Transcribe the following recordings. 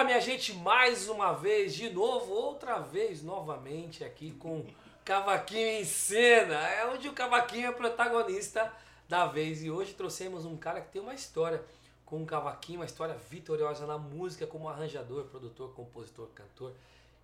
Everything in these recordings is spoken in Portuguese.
Olá, minha gente, mais uma vez, de novo, outra vez, novamente aqui com Cavaquinho em cena. É onde o Cavaquinho é protagonista da vez. E hoje trouxemos um cara que tem uma história com o Cavaquinho, uma história vitoriosa na música como arranjador, produtor, compositor, cantor.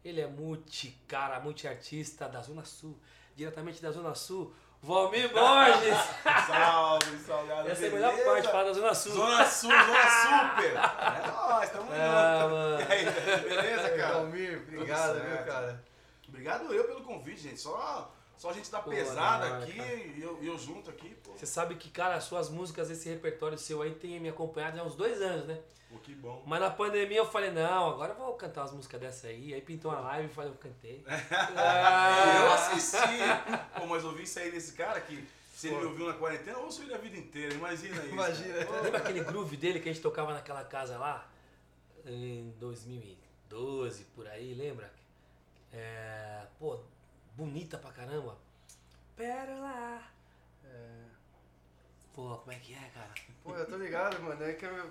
Ele é multi, cara, multi-artista da Zona Sul, diretamente da Zona Sul. Valmir Borges! salve, salve, Essa é a melhor parte, falar da Zona Sul. Zona Sul, Zona Super! É nóis, tamo Ah, junto. E aí, beleza, cara? Valmir, obrigado, viu, cara? Obrigado eu pelo convite, gente. Só, só a gente tá Pô, pesado da hora, aqui e eu, eu junto aqui, pô. Você sabe que, cara, as suas músicas, esse repertório seu aí tem me acompanhado há uns dois anos, né? Pô, que bom. Mas na pandemia eu falei, não, agora eu vou cantar umas músicas dessa aí. Aí pintou uma live e falei, eu cantei. Eu Ah, assisti. Pô, mas ouvi isso aí desse cara que se ele me ouviu na quarentena, eu ouço ele a vida inteira. Imagina isso. Imagina. Lembra aquele groove dele que a gente tocava naquela casa lá? Em 2012, por aí, lembra? É, pô, bonita pra caramba. Pérola. É, Pô, como é que é, cara? Pô, eu tô ligado, mano. É que eu.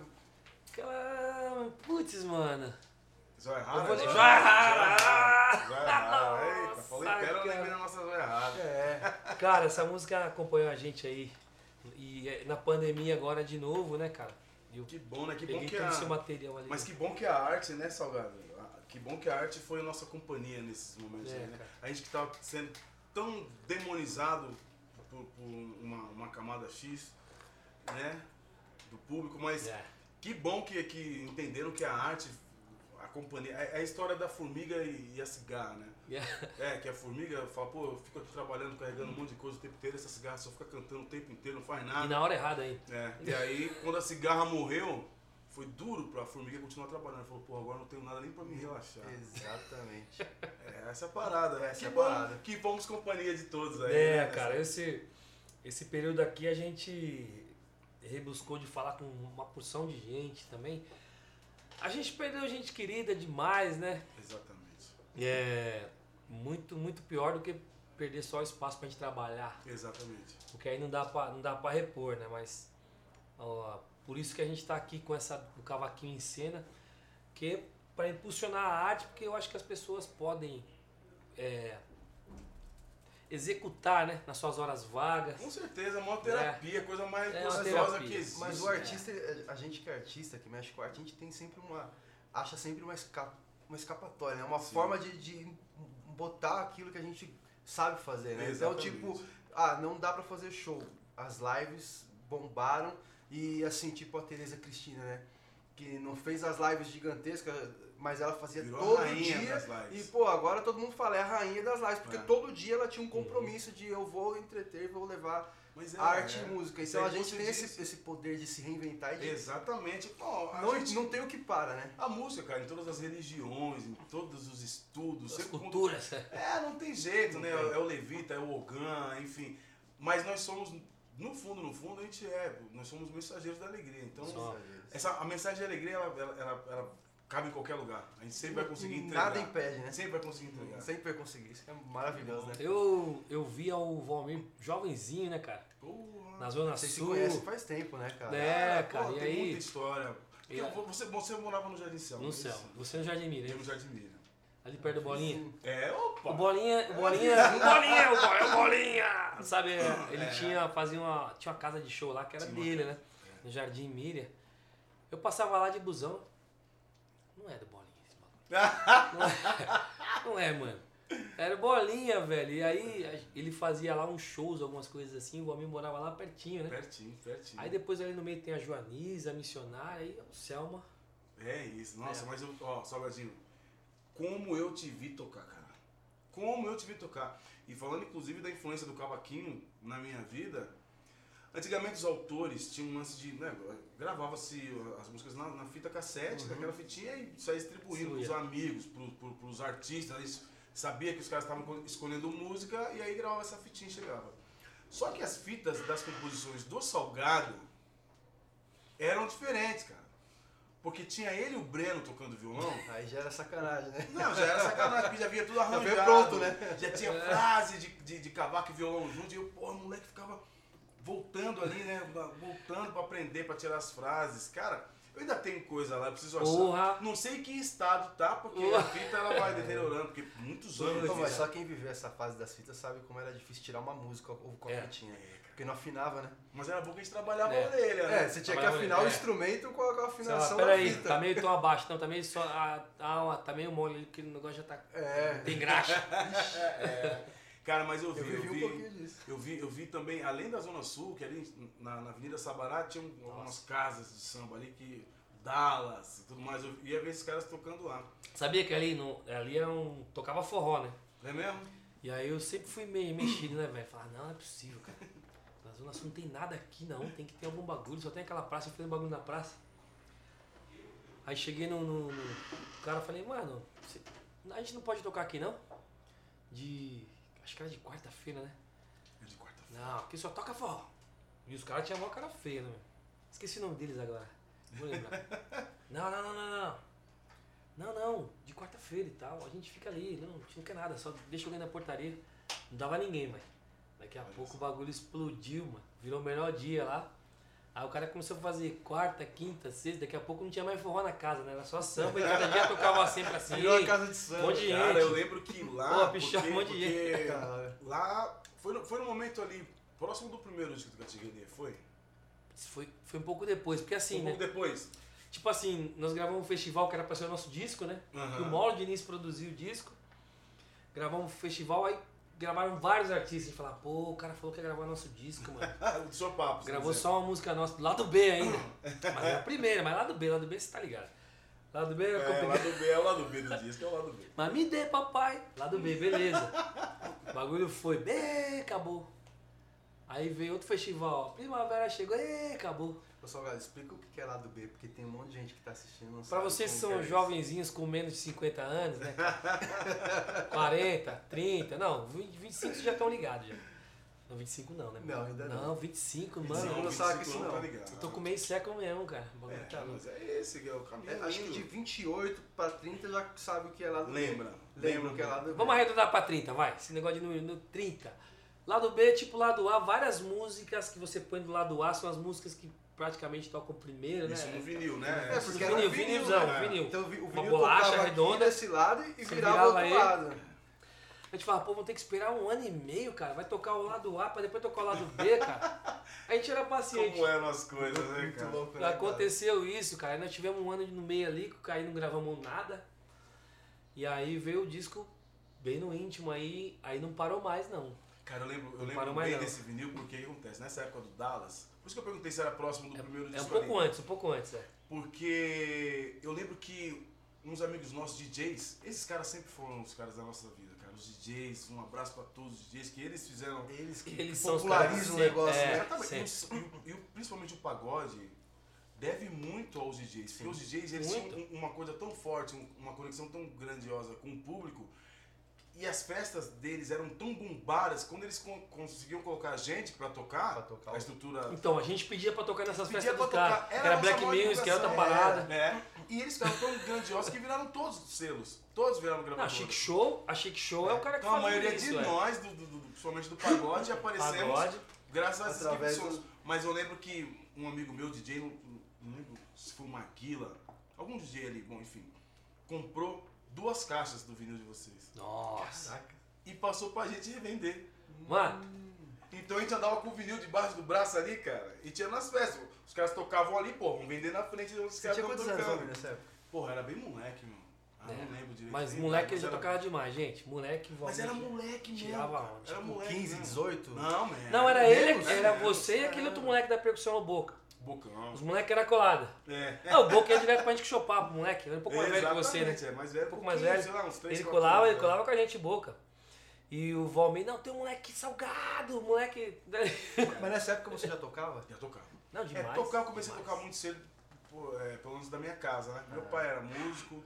Aquela. Putz, mano. Zóia rara. vou- Zóia Zóia rara. Zóia rara. Eita, falei pérola, eu lembrei da nossa zóia rara. É. Cara, essa música acompanhou a gente aí. E é, na pandemia agora de novo, né, cara? Eu Que bom, né? Que bom peguei que a... esse material ali. Mas que bom que a arte, né, Salgado? Que bom que a arte foi a nossa companhia nesses momentos É, aí, né? A gente que tava sendo tão demonizado por, por uma, uma camada X, né? Do público, mas É. que bom que, que entenderam que a arte, a companhia. É é a história da formiga e, e a cigarra, né? É, que a formiga fala, pô, eu fico aqui trabalhando, carregando um monte de coisa o tempo inteiro, essa cigarra só fica cantando o tempo inteiro, não faz E nada. na hora errada aí. É, e aí, quando a cigarra morreu, foi duro pra formiga continuar trabalhando. Falou, pô, agora não tenho nada nem pra me relaxar. Exatamente. É, essa é a parada, né? Essa que é a bom parada. que fomos companhia de todos aí. É, né? cara, esse, esse período aqui a gente rebuscou de falar com uma porção de gente também. A gente perdeu gente querida demais, né? Exatamente. É muito, muito pior do que perder só espaço pra gente trabalhar. Exatamente. Porque aí não dá pra, não dá pra repor, né? Mas ó, por isso que a gente tá aqui com essa, o cavaquinho em cena, que é para impulsionar a arte, porque eu acho que as pessoas podem é, executar, né? Nas suas horas vagas. Com certeza, é uma terapia, coisa mais É uma gostosa terapia. que existe. Mas o artista, a gente que é artista, que mexe com arte, a gente tem sempre uma. acha sempre uma, esca, uma escapatória, né? Uma Sim. forma de, de botar aquilo que a gente sabe fazer, né? Exatamente. Então, tipo, ah, não dá pra fazer show. As lives bombaram e assim, tipo a Tereza Cristina, né? Que não fez as lives gigantescas, mas ela fazia Virou a todo rainha dia. das E, lives. pô, agora todo mundo fala, é a rainha das lives, porque É. todo dia ela tinha um compromisso de eu vou entreter, vou levar Mas é, arte é. e música. Então a gente tem esse, esse poder de se reinventar e de. Exatamente. Pô, a Não, gente- não tem o que para, né? A música, cara, em todas as religiões, em todos os estudos, As sempre quando- culturas. É, não tem jeito, Não né? tem. É o Levita, é o Ogan, enfim. Mas nós somos, no fundo, no fundo, a gente é, nós somos mensageiros da alegria. Então, essa, a mensagem de alegria, ela, ela, ela- ela cabe em qualquer lugar. A gente sempre vai conseguir entregar. Nada impede, né? Sempre vai conseguir entregar. Sempre vai conseguir. Isso é maravilhoso, né? Eu, eu via o Valmir jovenzinho, né, cara? Porra. Na Zona Vocês se Sul. conhecem faz tempo, né, cara? É, pô, cara, e tem aí? muita história. Porque E- você, você morava no Jardim Céu, No é céu. Você no Jardim Mira, Eu hein? no Jardim Mira. Ali perto do Bolinha. É, opa! O Bolinha, o Bolinha, o Bolinha, o Bolinha, o Bolinha! Sabe, ele É. tinha, fazia uma, tinha uma casa de show lá que era Tinha dele, né? No Jardim Miriam. Eu passava lá de busão. Não é do Bolinha esse bagulho. Não é, não é, mano. Era Bolinha, velho. E aí ele fazia lá uns shows, algumas coisas assim. O Almir morava lá pertinho, né? Pertinho, pertinho. Aí depois ali no meio tem a Joaniza, a missionária, aí o Selma. É isso, nossa, É. mas eu, ó, Salgadinho, como eu te vi tocar, cara. Como eu te vi tocar. E falando inclusive da influência do cavaquinho na minha vida, antigamente os autores tinham um lance de, né, gravava-se as músicas na, na fita cassete, Uhum. daquela fitinha e saía distribuindo pros Distribuía. amigos, pro, pros artistas, eles sabia que os caras estavam escolhendo música e aí gravava essa fitinha e chegava. Só que as fitas das composições do Salgado eram diferentes, cara. Porque tinha ele e o Breno tocando violão. Aí já era sacanagem, né? Não, já era sacanagem, porque já vinha tudo arranjado. veio pronto, né? Já tinha frase de, de, de cavaco e violão junto. E eu, pô, o moleque ficava voltando ali, né? Voltando pra aprender, pra tirar as frases. Cara, Eu ainda tenho coisa lá, eu preciso achar. Porra! Não sei em que estado tá, porque Porra. a fita ela vai deteriorando, porque muitos anos. Pô, eu mas fiz. só quem viveu essa fase das fitas sabe como era difícil tirar uma música ou com a É. fitinha. Porque não afinava, né? Mas era bom que a gente trabalhava É. a orelha, né? É, você tinha que afinar o é. instrumento com a, com a lá, afinação da peraí, fita. tá meio tom abaixo. Não, tá meio só. Ah, ah, tá meio mole ali, porque o negócio já tá. É, Tem graxa. Cara, mas eu vi, eu eu vivi vi, um pouquinho disso. eu vi, eu vi também, além da Zona Sul, que ali na, na Avenida Sabará tinha um- algumas casas de samba ali que. Dallas e tudo mais. Eu ia ver esses caras tocando lá. Sabia que ali, no, ali era um. tocava forró, né? É mesmo? E aí eu sempre fui meio mexido, né, velho? Falar, não, não é possível, cara. Na Zona Sul não tem nada aqui, não. Tem que ter algum bagulho. Só tem aquela praça, eu fiz um bagulho na praça. Aí cheguei no, no, no- cara falei, mano, você- a gente não pode tocar aqui, não? De. Acho que era de quarta-feira, né? É de quarta-feira. Não, aqui só toca forró. E os caras tinham uma cara feia, né? Esqueci o nome deles agora. Vou lembrar. não, não, não, não, não. Não, não, de quarta-feira e tal. A gente fica ali, não, a gente não quer nada, só deixa alguém na portaria. Não dava ninguém, mano. Daqui a Olha pouco só. o bagulho explodiu, mano. Virou o melhor dia lá. Aí o cara começou a fazer quarta, quinta, sexta, daqui a pouco não tinha mais forró na casa, né? Era só samba e cada dia tocava sempre assim. Virou a casa de Um samba. monte de Cara, gente. eu lembro que lá. Pô, pichar porque, um monte de porque Caralho. lá. Foi no, foi no momento ali, próximo do primeiro disco do Catigania, foi? Foi, foi um pouco depois, porque assim, um né? pouco depois. Tipo assim, nós gravamos um festival que era pra ser o nosso disco, né? E o Mauro Diniz produziu o disco. Gravamos um festival, aí gravaram vários artistas. Gente falava, pô, o cara falou que ia gravar nosso disco, mano. O seu papo. Gravou só uma música nossa, do lado B ainda. Mas é a primeira, mas lado B, lado B você tá ligado. Lado B. É, o complicado. lado B é o lado B do disco, é o lado B. Mas me dê, papai. Lado B, beleza. O bagulho foi, bem, acabou. Aí veio outro festival, primavera chegou, e acabou. Ô, Salgado, explica o que é lado B, porque tem um monte de gente que tá assistindo. Sabe vocês que são é jovenzinhos com menos de 50 anos, né? cara? 40, 30, não, 20, 25 já estão ligados já. Não, 25 não, né? Não, ainda não. Não, 25, mano. Não, Não, não sabe que isso não. tá ligado. Eu tô com meio século mesmo, cara. O bagulho tá É, louco. mas é esse que é o caminho. É, acho que de lindo. 28 pra 30 já sabe o que é lado B. Lembra. Lembra o que é lado B. Vamos arredondar pra 30, vai. Esse negócio de número no 30. Lado B, tipo lado A, várias músicas que você põe do lado A são as músicas que praticamente tocam primeiro, né? Isso no vinil, né? É, porque vinil, vinil, vinilzão, né? vinil. Então o vi- o Uma vinil bolacha redonda, desse lado e virava virava outro ele. lado. A gente fala, pô, vamos ter que esperar um ano e meio, cara. Vai tocar o lado A pra depois tocar o lado B, cara. A gente era paciente. Como eram as coisas, né, Muito cara? louco, né? cara? Aconteceu isso, cara. Nós tivemos um ano no meio ali, que aí não gravamos nada. E aí veio o disco bem no íntimo aí, aí não parou mais não. Cara, eu lembro, eu Não lembro bem não. desse vinil, porque o que acontece? Nessa época do Dallas, por isso que eu perguntei se era próximo do primeiro É um disco pouco ali. antes, um pouco antes, é. Porque eu lembro que uns amigos nossos, DJs, esses caras sempre foram os caras da nossa vida, cara. Os DJs, um abraço pra todos os DJs, que eles fizeram. Eles que Eles são os popularizam o negócio, é, né? Exatamente. E, e principalmente o pagode deve muito aos DJs. Porque os DJs eles Muito. tinham um- uma coisa tão forte, um- uma conexão tão grandiosa com o público. E as festas deles eram tão bombadas, quando eles con- conseguiam colocar a gente pra tocar, Pra tocar a estrutura Então, a gente pedia pra tocar nessas Pedia festas tocar. Que Era Era Black Music, era outra parada. É. E eles ficaram tão grandiosos que viraram todos os selos. Todos viraram Não, a gravadores. Chic Show, a Chic Show é, o cara que Então a maioria isso, de é. nós, do, do, do, principalmente do pagode, aparecemos Pagode. graças a esses do- Mas eu lembro que um amigo meu, DJ, não, não lembro se foi o Maguila, algum DJ ali, bom, enfim, comprou duas caixas do vinil de vocês. Nossa. Caraca. E passou pra gente revender. Mano, Então a gente andava com o vinil debaixo do braço ali, cara, e tinha nas festas. Os caras tocavam ali, pô, vamos vender na frente de onde os Você caras tinha estão quantos anos, tocando. homem, nessa época? Porra, era bem moleque, meu. Ah, É. não lembro direito. mas nem moleque ele já era- tocava demais, gente. Moleque, Mas era moleque mesmo. Tirava onda, Era tipo, moleque 15, mesmo. 18? Não, man. Não, era ele, era né? você e aquele outro moleque da percussão no Boca. Bocão. Os moleques eram colados. É. Ah, o Boca ia direto pra gente chupar pro moleque. Ele é um pouco mais velho que você, né? É mais velho, Um pouco mais velho. Sei lá, uns três, Ele colava, anos, ele né? colava com a gente boca. E o Valmir, não, tem um moleque salgado, moleque. Mas nessa época você já tocava? Já tocava. Não, É, demais. tocar, eu comecei a demais. tocar muito cedo, pô, é, pelo menos da minha casa, né? Meu Ah. pai era músico,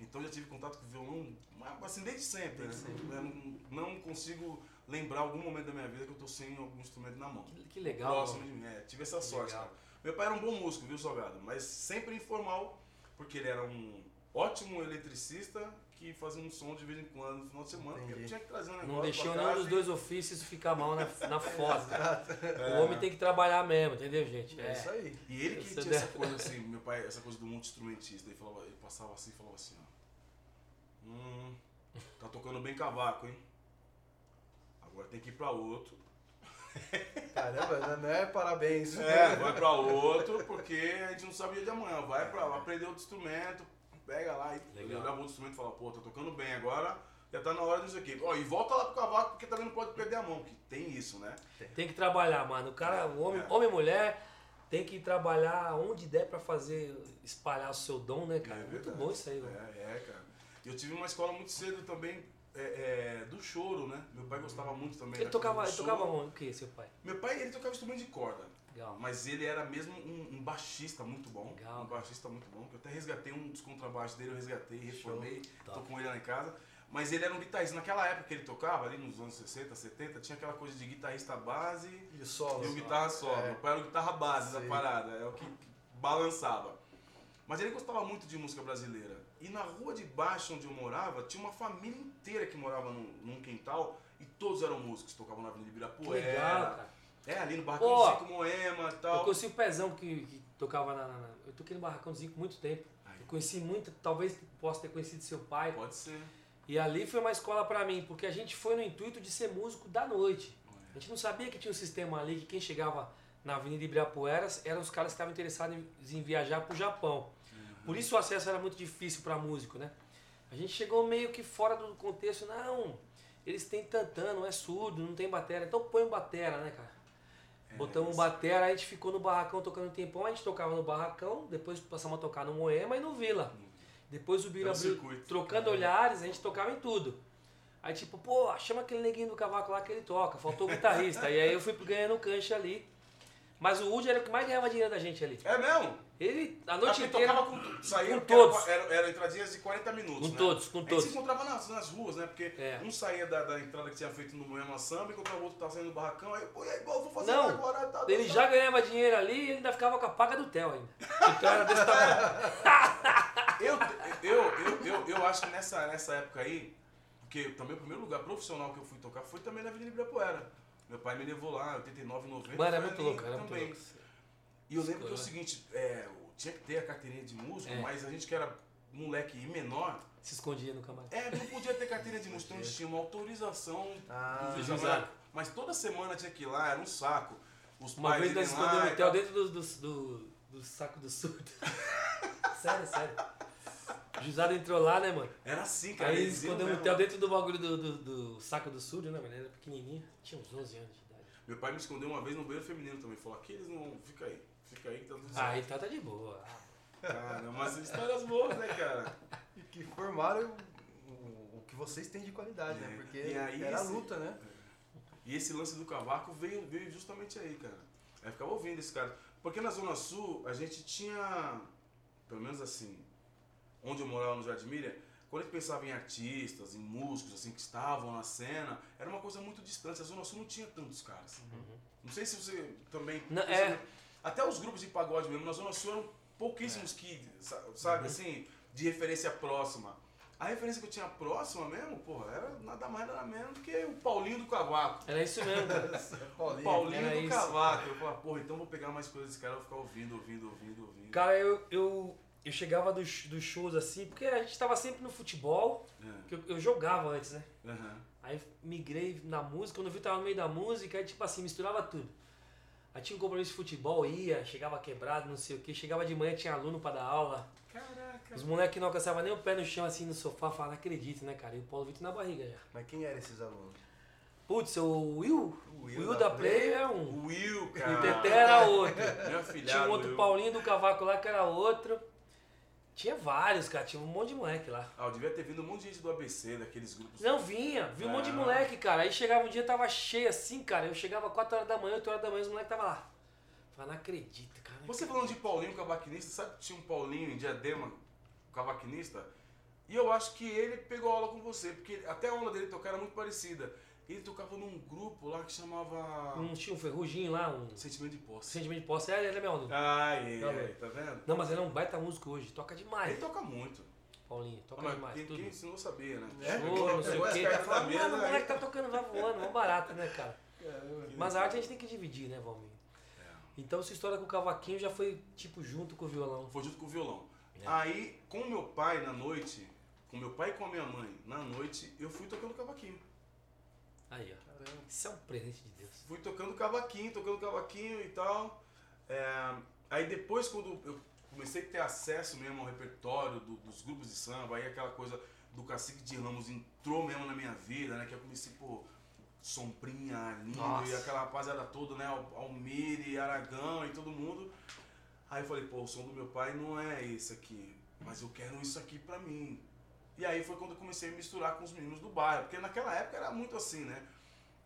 então já tive contato com violão, mas, assim, desde sempre. Desde né? sempre. Eu não, não consigo lembrar algum momento da minha vida que eu tô sem algum instrumento na mão. Que, que legal. Próximo de mim, é, tive essa sorte, Legal. cara. Meu pai era um bom músico, viu, Salgado? Mas sempre informal, porque ele era um ótimo eletricista que fazia um som de vez em quando no final de semana, porque Entendi. tinha que trazer um negócio. Não deixou nenhum dos dois ofícios ficar mal na, na né? É. O homem tem que trabalhar mesmo, entendeu, gente? É isso aí. E ele que Você tinha deve- essa coisa assim, meu pai, essa coisa do multi-instrumentista, ele, falava, ele passava assim e falava assim, ó. Hum, tá tocando bem cavaco, hein? Agora tem que ir pra outro. Caramba, não é parabéns. É, vai pra outro, porque a gente não sabe o dia de amanhã. Vai pra aprender outro instrumento, pega lá e Legal. olhava outro instrumento e fala, pô, tá tocando bem agora, já tá na hora disso aqui. Ó, e volta lá pro cavaco, porque também não pode perder a mão, que tem isso, né? Tem que trabalhar, mano. O cara, o homem, É. homem e mulher, tem que trabalhar onde der pra fazer, espalhar o seu dom, né, cara? É Muito bom isso aí, mano. É, é, cara. Eu tive uma escola muito cedo também é, é, do choro, né? Meu pai gostava muito também. Ele da tocava, ele tocava? O que, seu pai? Meu pai, ele tocava instrumento de corda. Legal. Mas ele era mesmo um, um baixista muito bom. Legal. Um baixista muito bom. Que eu até resgatei um dos contrabaixos dele, eu resgatei, reformei, tô Top. com ele lá em casa. Mas ele era um guitarrista. Naquela época que ele tocava, ali nos anos 60, 70, tinha aquela coisa de guitarrista base E solo. e o guitarra solo. É. Meu pai era o guitarra base da Sei. parada, é o que balançava. Mas ele gostava muito de música brasileira. E na rua de baixo onde eu morava, tinha uma família inteira que morava num, num quintal e todos eram músicos, tocavam na Avenida Que Ibirapuera. legal, cara. É, ali no Barracão Pô, do Zico Moema e Eu tal. conheci o Pezão que, que tocava na, na- Eu toquei no Barracão do Zico muito tempo. Aí. Eu conheci muito, talvez possa ter conhecido seu pai. Pode ser. E ali foi uma escola pra mim, porque a gente foi no intuito de ser músico da noite. A gente não sabia que tinha um sistema ali que quem chegava na Avenida Ibirapuera eram os caras que estavam interessados em, em viajar pro Japão. Por isso o acesso era muito difícil para músico, né? A gente chegou meio que fora do contexto, não, eles têm tantã, não é surdo, não tem batera, então põe um batera, né, cara? Botamos um batera, a gente ficou no barracão tocando um tempão, a gente tocava no barracão, depois passamos a tocar no Moema e no Vila. Depois o Bira É um abriu, trocando olhares, a gente tocava em tudo. Aí tipo, pô, chama aquele neguinho do cavaco lá que ele toca, faltou o guitarrista. e aí eu fui ganhando cancha ali. Mas o Woody era o que mais ganhava dinheiro da gente ali. É mesmo? Ele, a noite porque inteira... tocava com, saía, com porque era- todos. Era, era entradinhas de 40 minutos, Com né? todos, com A gente todos. se encontrava nas, nas ruas, né? Porque É. um saía da, da entrada que tinha feito no Moema Samba, encontrava o outro tava saindo do barracão, aí, pô, e aí, vou fazer Não, agora, tá, tá, Ele tá. já ganhava dinheiro ali e ele ainda ficava com a paga do Theo ainda. Então era desse tamanho. Eu, eu, eu, eu, eu acho que nessa, nessa época aí, porque também o primeiro lugar profissional que eu fui tocar foi também na Avenida Ibirapuera. Meu pai me levou lá, 89, 90. Mano, é foi muito louco, era muito também. louco. E eu lembro que é o seguinte, é, tinha que ter a carteirinha de músico, É. mas a gente que era moleque e menor, Se escondia no camarim. é, não podia ter carteirinha de músico, então eles tinham uma autorização Ah, do juizado. Mas toda semana tinha que ir lá, era um saco. Os Uma pais vez nós escondemos o Theo tal. dentro do, do, do, do saco do surdo. sério, sério. O juizado entrou lá, né, mano? Era assim, cara. Aí escondemos o lá. dentro do bagulho do, do, do saco do surdo, né, mano? Ele era pequenininho. Tinha uns 11 anos de idade. Meu pai me escondeu uma vez no banheiro feminino também. Falou, aqui eles não. Fica aí. Fica aí que tá tudo certo. Ah, então tá de boa. Cara, mas histórias boas, né, cara? E que formaram o, o que vocês têm de qualidade, É. né? Porque E aí era esse- luta, né? E esse lance do cavaco veio, veio justamente aí, cara. Aí ficava ouvindo esse cara. Porque na Zona Sul a gente tinha, pelo menos assim, onde eu morava no Jardim Miriam, quando a gente pensava em artistas, em músicos, assim, que estavam na cena, era uma coisa muito distante. A Zona Sul não tinha tantos caras. Não sei se você também. Não, é. Até os grupos de pagode mesmo, na Zona Sul eram pouquíssimos que, sa- sabe, assim, de referência próxima. A referência que eu tinha próxima mesmo, porra, era nada mais nada menos do que o Paulinho do Cavaco. Era isso mesmo, Paulinho. Paulinho do isso. Cavaco. Eu falei, porra, então vou pegar mais coisas desse cara, vou ficar ouvindo, ouvindo, ouvindo, ouvindo. Cara, eu, eu, eu chegava dos, dos shows assim, porque a gente tava sempre no futebol, É, que eu, eu jogava antes, né? aham. Aí migrei na música, quando eu vi tava no meio da música, aí tipo assim, misturava tudo. Aí tinha um compromisso de futebol, ia, chegava quebrado, não sei o que, chegava de manhã, tinha aluno pra dar aula. Caraca. Os moleques não alcançavam nem o pé no chão assim no sofá, falavam, não acredito, né, cara? E o Paulo Vitor na barriga já. Mas quem eram esses alunos? Putz, o Will, O o Will Will, da da Play era um. O Will, O cara. Teté era outro. Meu afilhado. Tinha um outro Will. Paulinho do Cavaco lá que era outro. Tinha vários, cara, tinha um monte de moleque lá. Ah, eu devia ter vindo um monte de gente do ABC, daqueles grupos. Não, vinha, vi um monte de Ah. moleque, cara. Aí chegava um dia, tava cheio assim, cara. Eu chegava 4 horas da manhã, 8 horas da manhã, os moleques tava lá. Falei, não acredito, cara. não Você acredito. falando de Paulinho, cavaquinista, sabe que tinha um Paulinho em Diadema, cavaquinista? E eu acho que ele pegou aula com você, porque até a aula dele tocar era muito parecida. Ele tocava num grupo lá que chamava Não tinha um ferrugem lá, um Sentimento de Posse. sentimento de posse. É, ele é meu aluno. Tá ai, bom. tá vendo? Não, mas ele é um baita músico hoje, toca demais. Ele toca muito. Paulinho. Toca Mas demais, quem, tudo. quem ensinou sabia, né? É? Show, não sei o quê. Tá falando, mano, o aí- moleque tá tocando vai voando, mó barato, né, cara? Caramba. Mas a arte a gente tem que dividir, né, Valmir? É. Então sua história com o cavaquinho já foi, tipo, junto com o violão. Foi junto com o violão. É. Aí, com meu pai na noite, com meu pai e com a minha mãe na noite, eu fui tocando cavaquinho. Aí, ó. Caramba. Isso é um presente de Deus. Fui tocando cavaquinho, tocando cavaquinho e tal. É, aí depois, quando eu comecei a ter acesso mesmo ao repertório do- dos grupos de samba, aí aquela coisa do Cacique de Ramos entrou mesmo na minha vida, né? Que eu comecei, pô, Sombrinha, Nossa. e aquela rapaziada toda, né? Al- Almir, Aragão e todo mundo. Aí eu falei, pô, o som do meu pai não é esse aqui, mas eu quero isso aqui pra mim. E aí foi quando eu comecei a misturar com os meninos do bairro, porque naquela época era muito assim, né?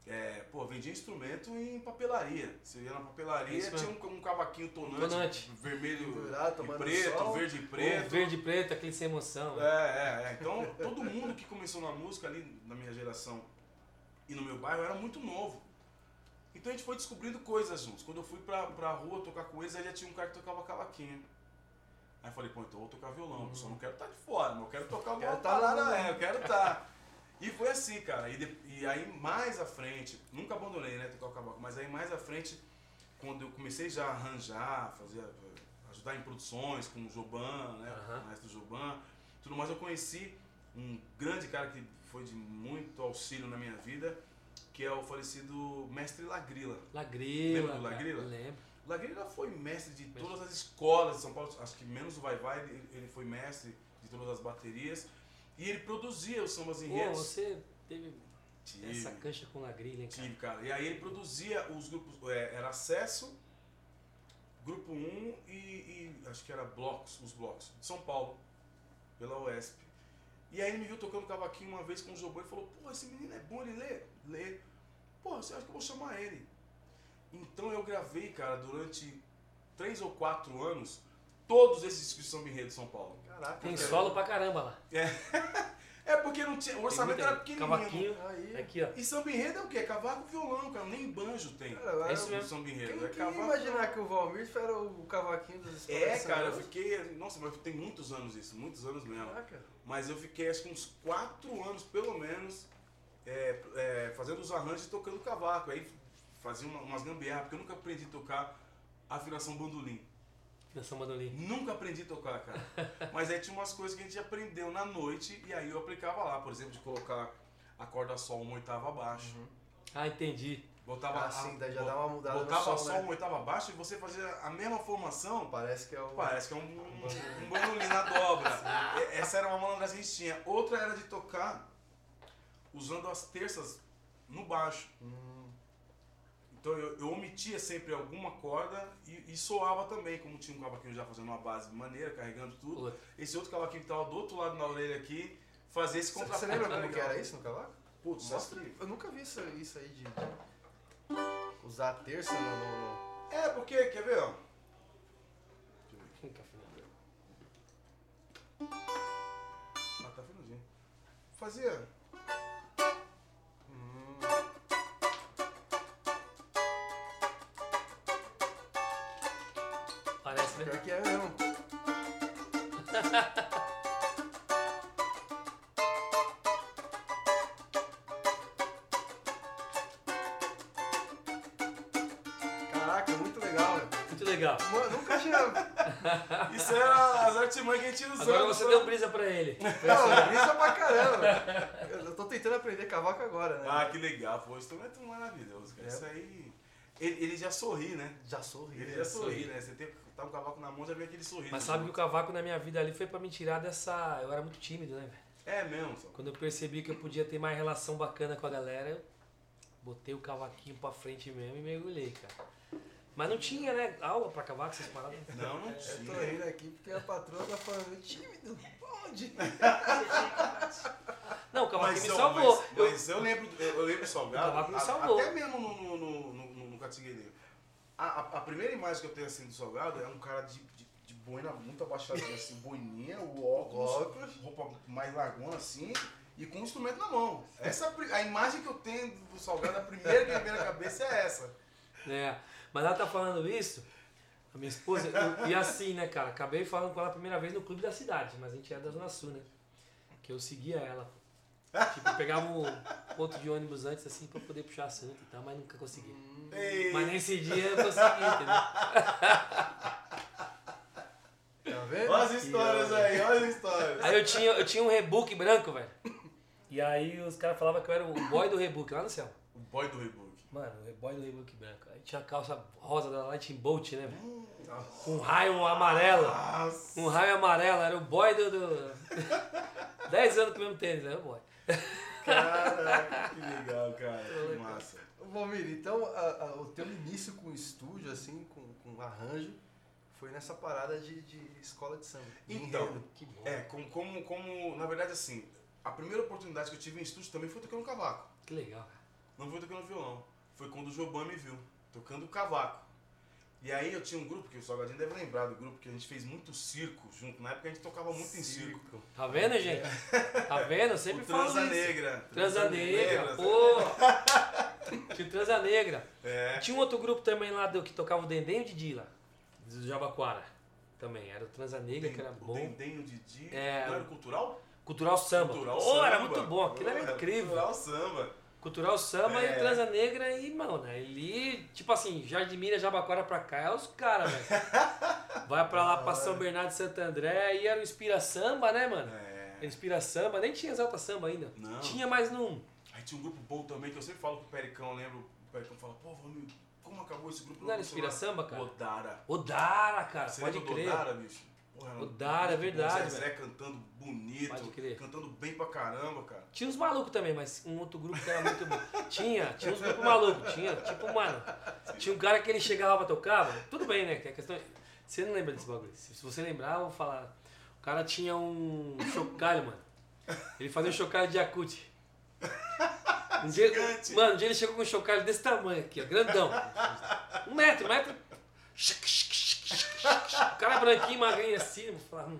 É, pô, vendia instrumento em papelaria. Você ia na papelaria, Isso tinha um, um cavaquinho tonante, Tonante. vermelho Dourado, e preto, sol. verde e Preto. preto. verde e preto, aquele sem emoção. É, é, é. Então, todo mundo que começou na música ali, na minha geração e no meu bairro, era muito novo. Então a gente foi descobrindo coisas juntos. Quando eu fui pra, pra rua tocar com eles, aí já tinha um cara que tocava cavaquinho. Aí eu falei, pô, então eu vou tocar violão. Eu só não quero estar de fora, mas eu quero tocar alguma Quero tá parada, no- é, eu quero estar. E foi assim, cara. E, de- e aí mais à frente, nunca abandonei, né, tocar o cavaco, mas aí mais à frente, quando eu comecei já a arranjar, fazer, ajudar em produções com o Joban, né, Aham. o maestro Joban, tudo mais, eu conheci um grande cara que foi de muito auxílio na minha vida, que é o falecido mestre Lagrila. Lagrila. Lembra do Lagrila? Lembro. Lagrila foi mestre de todas as escolas de São Paulo, acho que menos o Vai Vai, ele, ele foi mestre de todas as baterias. E ele produzia os sambas Pô, enredos. você teve Tive, essa cancha com Lagrilha, hein, cara? tive, cara. E aí ele produzia os grupos, é, era Acesso, Grupo 1 e, e acho que era Blocos, os Blocos, de São Paulo, pela UESP. E aí ele me viu tocando cavaquinho uma vez com o Jobô e falou, pô, esse menino é bom, ele lê? Lê. Pô, você acha que eu vou chamar ele? Então eu gravei, cara, durante três ou quatro anos, todos esses discos de samba enredo de São Paulo. Caraca. Tem cara. solo pra caramba lá. É porque não tinha, o orçamento era pequenininho. Cavaquinho. Aí. Aqui, ó. E samba enredo é o quê? Cavaco e violão, cara. Nem banjo tem. Cara, eu É isso era- mesmo. Samba enredo. Quem, é quem cavaco. ia imaginar que o Valmir era o cavaquinho dos escolas É, cara, eu fiquei. Nossa, mas tem muitos anos isso, muitos anos mesmo. Caraca. Mas eu fiquei acho que uns quatro anos, pelo menos, é, é, fazendo os arranjos e tocando cavaco. Aí fazia uma- umas gambiarras, porque eu nunca aprendi a tocar afinação bandolim. Na samba do Lim. Nunca aprendi a tocar, cara. Mas aí tinha umas coisas que a gente aprendeu na noite e aí eu aplicava lá. Por exemplo, de colocar a corda sol uma oitava abaixo. Ah, entendi. Botava Ah, a- sim, daí já dá uma mudada no Botava som, só né? uma oitava abaixo e você fazia a mesma formação. Parece que é o. Parece que é um, um, um bandolim na dobra. E- Essa era uma malandragem que a gente tinha. Outra era de tocar usando as terças no baixo. Hum, Então eu, eu omitia sempre alguma corda e, e soava também, como tinha um cavaquinho já fazendo uma base maneira, carregando tudo. Esse outro cavaquinho que tava do outro lado da orelha aqui, fazia esse contraponto. você lembra como legal. que era isso no cavaco? Putz, Mostra. que- Eu nunca vi isso, isso aí de. Usar a terça no. no- no- É, porque, quer ver, ó? Ah, tá afinadinho. Fazia. Pior que é mesmo. Caraca, muito legal, velho. Muito legal. Mano, nunca tinha. Isso era as artimanhas que a gente usava. Agora você deu brisa pra ele. Não, brisa pra caramba. Eu tô tentando aprender cavaco agora, né? Ah, que legal. Pô, o instrumento é maravilhoso, cara. É. Isso aí... Ele, ele já sorri, né? Já sorri. Ele né? já sorri, sorri. né? Você tem, tá um cavaco na mão, já vem aquele sorriso. Mas sabe que o cavaco na minha vida ali foi pra me tirar dessa. Eu era muito tímido, né, velho? É mesmo, só. Quando eu percebi que eu podia ter mais relação bacana com a galera, eu botei o cavaquinho pra frente mesmo e mergulhei, cara. Mas não tinha, né? Aula pra cavaco, essas paradas. Não, não Eu tô tinha. rindo aqui porque a patroa tá falando tímido. Onde? Não, o cavaquinho Mas, me salvou. mas, mas eu lembro, eu, lembro do Salgado, O cavaco me salvou. até mesmo no, no, no, Catingueirinho. A, a, a primeira imagem que eu tenho assim do Salgado é um cara de, de, de boina muito abaixadinha, assim, boininha, o óculos, Óculos. roupa mais largona assim, e com um instrumento na mão. Essa é a, imagem que eu tenho do Salgado, a primeira que me vem na cabeça é essa. É, mas ela tá falando isso, a minha esposa, eu- e assim, né, cara, acabei falando com ela a primeira vez no clube da cidade, mas a gente é da Zona Sul, né? Que eu seguia ela. Tipo, eu pegava um ponto de ônibus antes, assim, pra poder puxar assunto e tal, mas nunca conseguia. Ei, Mas nesse dia eu consegui, entendeu? Tá vendo? Olha as histórias aí, olha as histórias. Aí eu tinha, eu tinha um rebook branco, velho. E aí os caras falavam que eu era o boy do rebook lá no céu. O boy do rebook. Mano, o boy do rebook branco. Aí tinha a calça rosa da Lightning Bolt, né, velho? Nossa. Com um raio amarelo. Nossa. Um raio amarelo, era o boy do. do... 10 anos com o mesmo tênis, era o boy. Caraca, que legal, cara. Que massa. Valmir, então a- a- o teu início com estúdio, assim, com, com arranjo, foi nessa parada de, de escola de samba. de Então, enredo. Que bom. É, como, como, como, na verdade, assim, a primeira oportunidade que eu tive em estúdio também foi tocando cavaco. Que legal, cara. Não foi tocando violão. Foi quando o Joban me viu, tocando cavaco. E aí eu tinha um grupo, que o Salgadinho deve lembrar do grupo, que a gente fez muito circo junto. Na época a gente tocava muito em circo. Tá vendo, gente? Tá vendo? Eu sempre o falo Transa isso. Negra. Transa Negra, Transa pô! Tinha o Transa Negra. É. Tinha um outro grupo também lá do, que tocava o Dendem e o Didi lá. Do Jabaquara. Também. Era o Transa Negra, que era O bom. Dendem, o Didi. É. Não era o cultural? Cultural Samba. Cultural era Samba. muito bom. Aquilo era Pô, incrível. Cultural Samba. Cultural Samba e É. Transa Negra e, mano, ali, tipo assim, Jardim Mira, Jabaquara pra cá é os caras, velho. Vai pra lá pra São Bernardo de Santo André, aí era o Inspira Samba, né, mano? É. Inspira Samba, nem tinha Exalta Samba ainda. Não. Tinha, mas não. Aí tinha um grupo bom também, que eu sempre falo com o Pericão, lembro. O Pericão fala, pô, como acabou esse grupo? Não era novo, Inspira sei lá?" Samba, cara? Odara. Odara, cara, Você pode crer. Odara, bicho? Porra, era um Odara, é verdade, Zezé cantando bonito, Pode crer. cantando bem pra caramba, cara. Tinha uns malucos também, mas um outro grupo que era muito bom. Tinha, tinha uns grupos malucos, tinha, tipo, mano. Tinha um cara que ele chegava pra tocar, mano, tudo bem, né? Que a questão. Você não lembra desse bagulho. Se você lembrar, eu vou falar. O cara tinha um chocalho, mano. Ele fazia um chocalho de Yakut. Um dia, Gigante. mano, um dia ele chegou com um chocalho desse tamanho aqui, ó, grandão. Um metro, um metro. O cara branquinho, magrinho assim, falar. hum.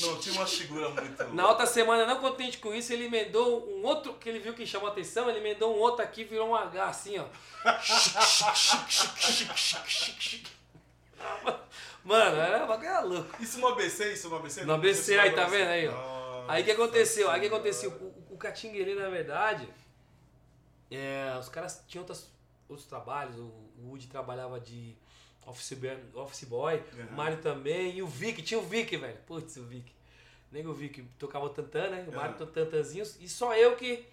Não, tinha uma figura muito. Na outra semana, não contente com isso, ele emendou um outro que ele viu que chamou atenção, ele emendou um outro aqui virou um H assim, ó. Mano, era uma coisa louca. Isso no ABC, isso no ABC? No ABC, aí, tá vendo aí, ó? Aí o que aconteceu? Aí o que aconteceu? O, o Catinguele, na verdade, é, os caras tinham outras, outros trabalhos. O, o Woody trabalhava de office, boy- office boy, Uhum. o Mário também, e o Vic, tinha o Vic, velho. Putz, o Vic. Nem o Vic tocava o tantã, né? O Mário Uhum. tocava tantanzinho. E só eu que,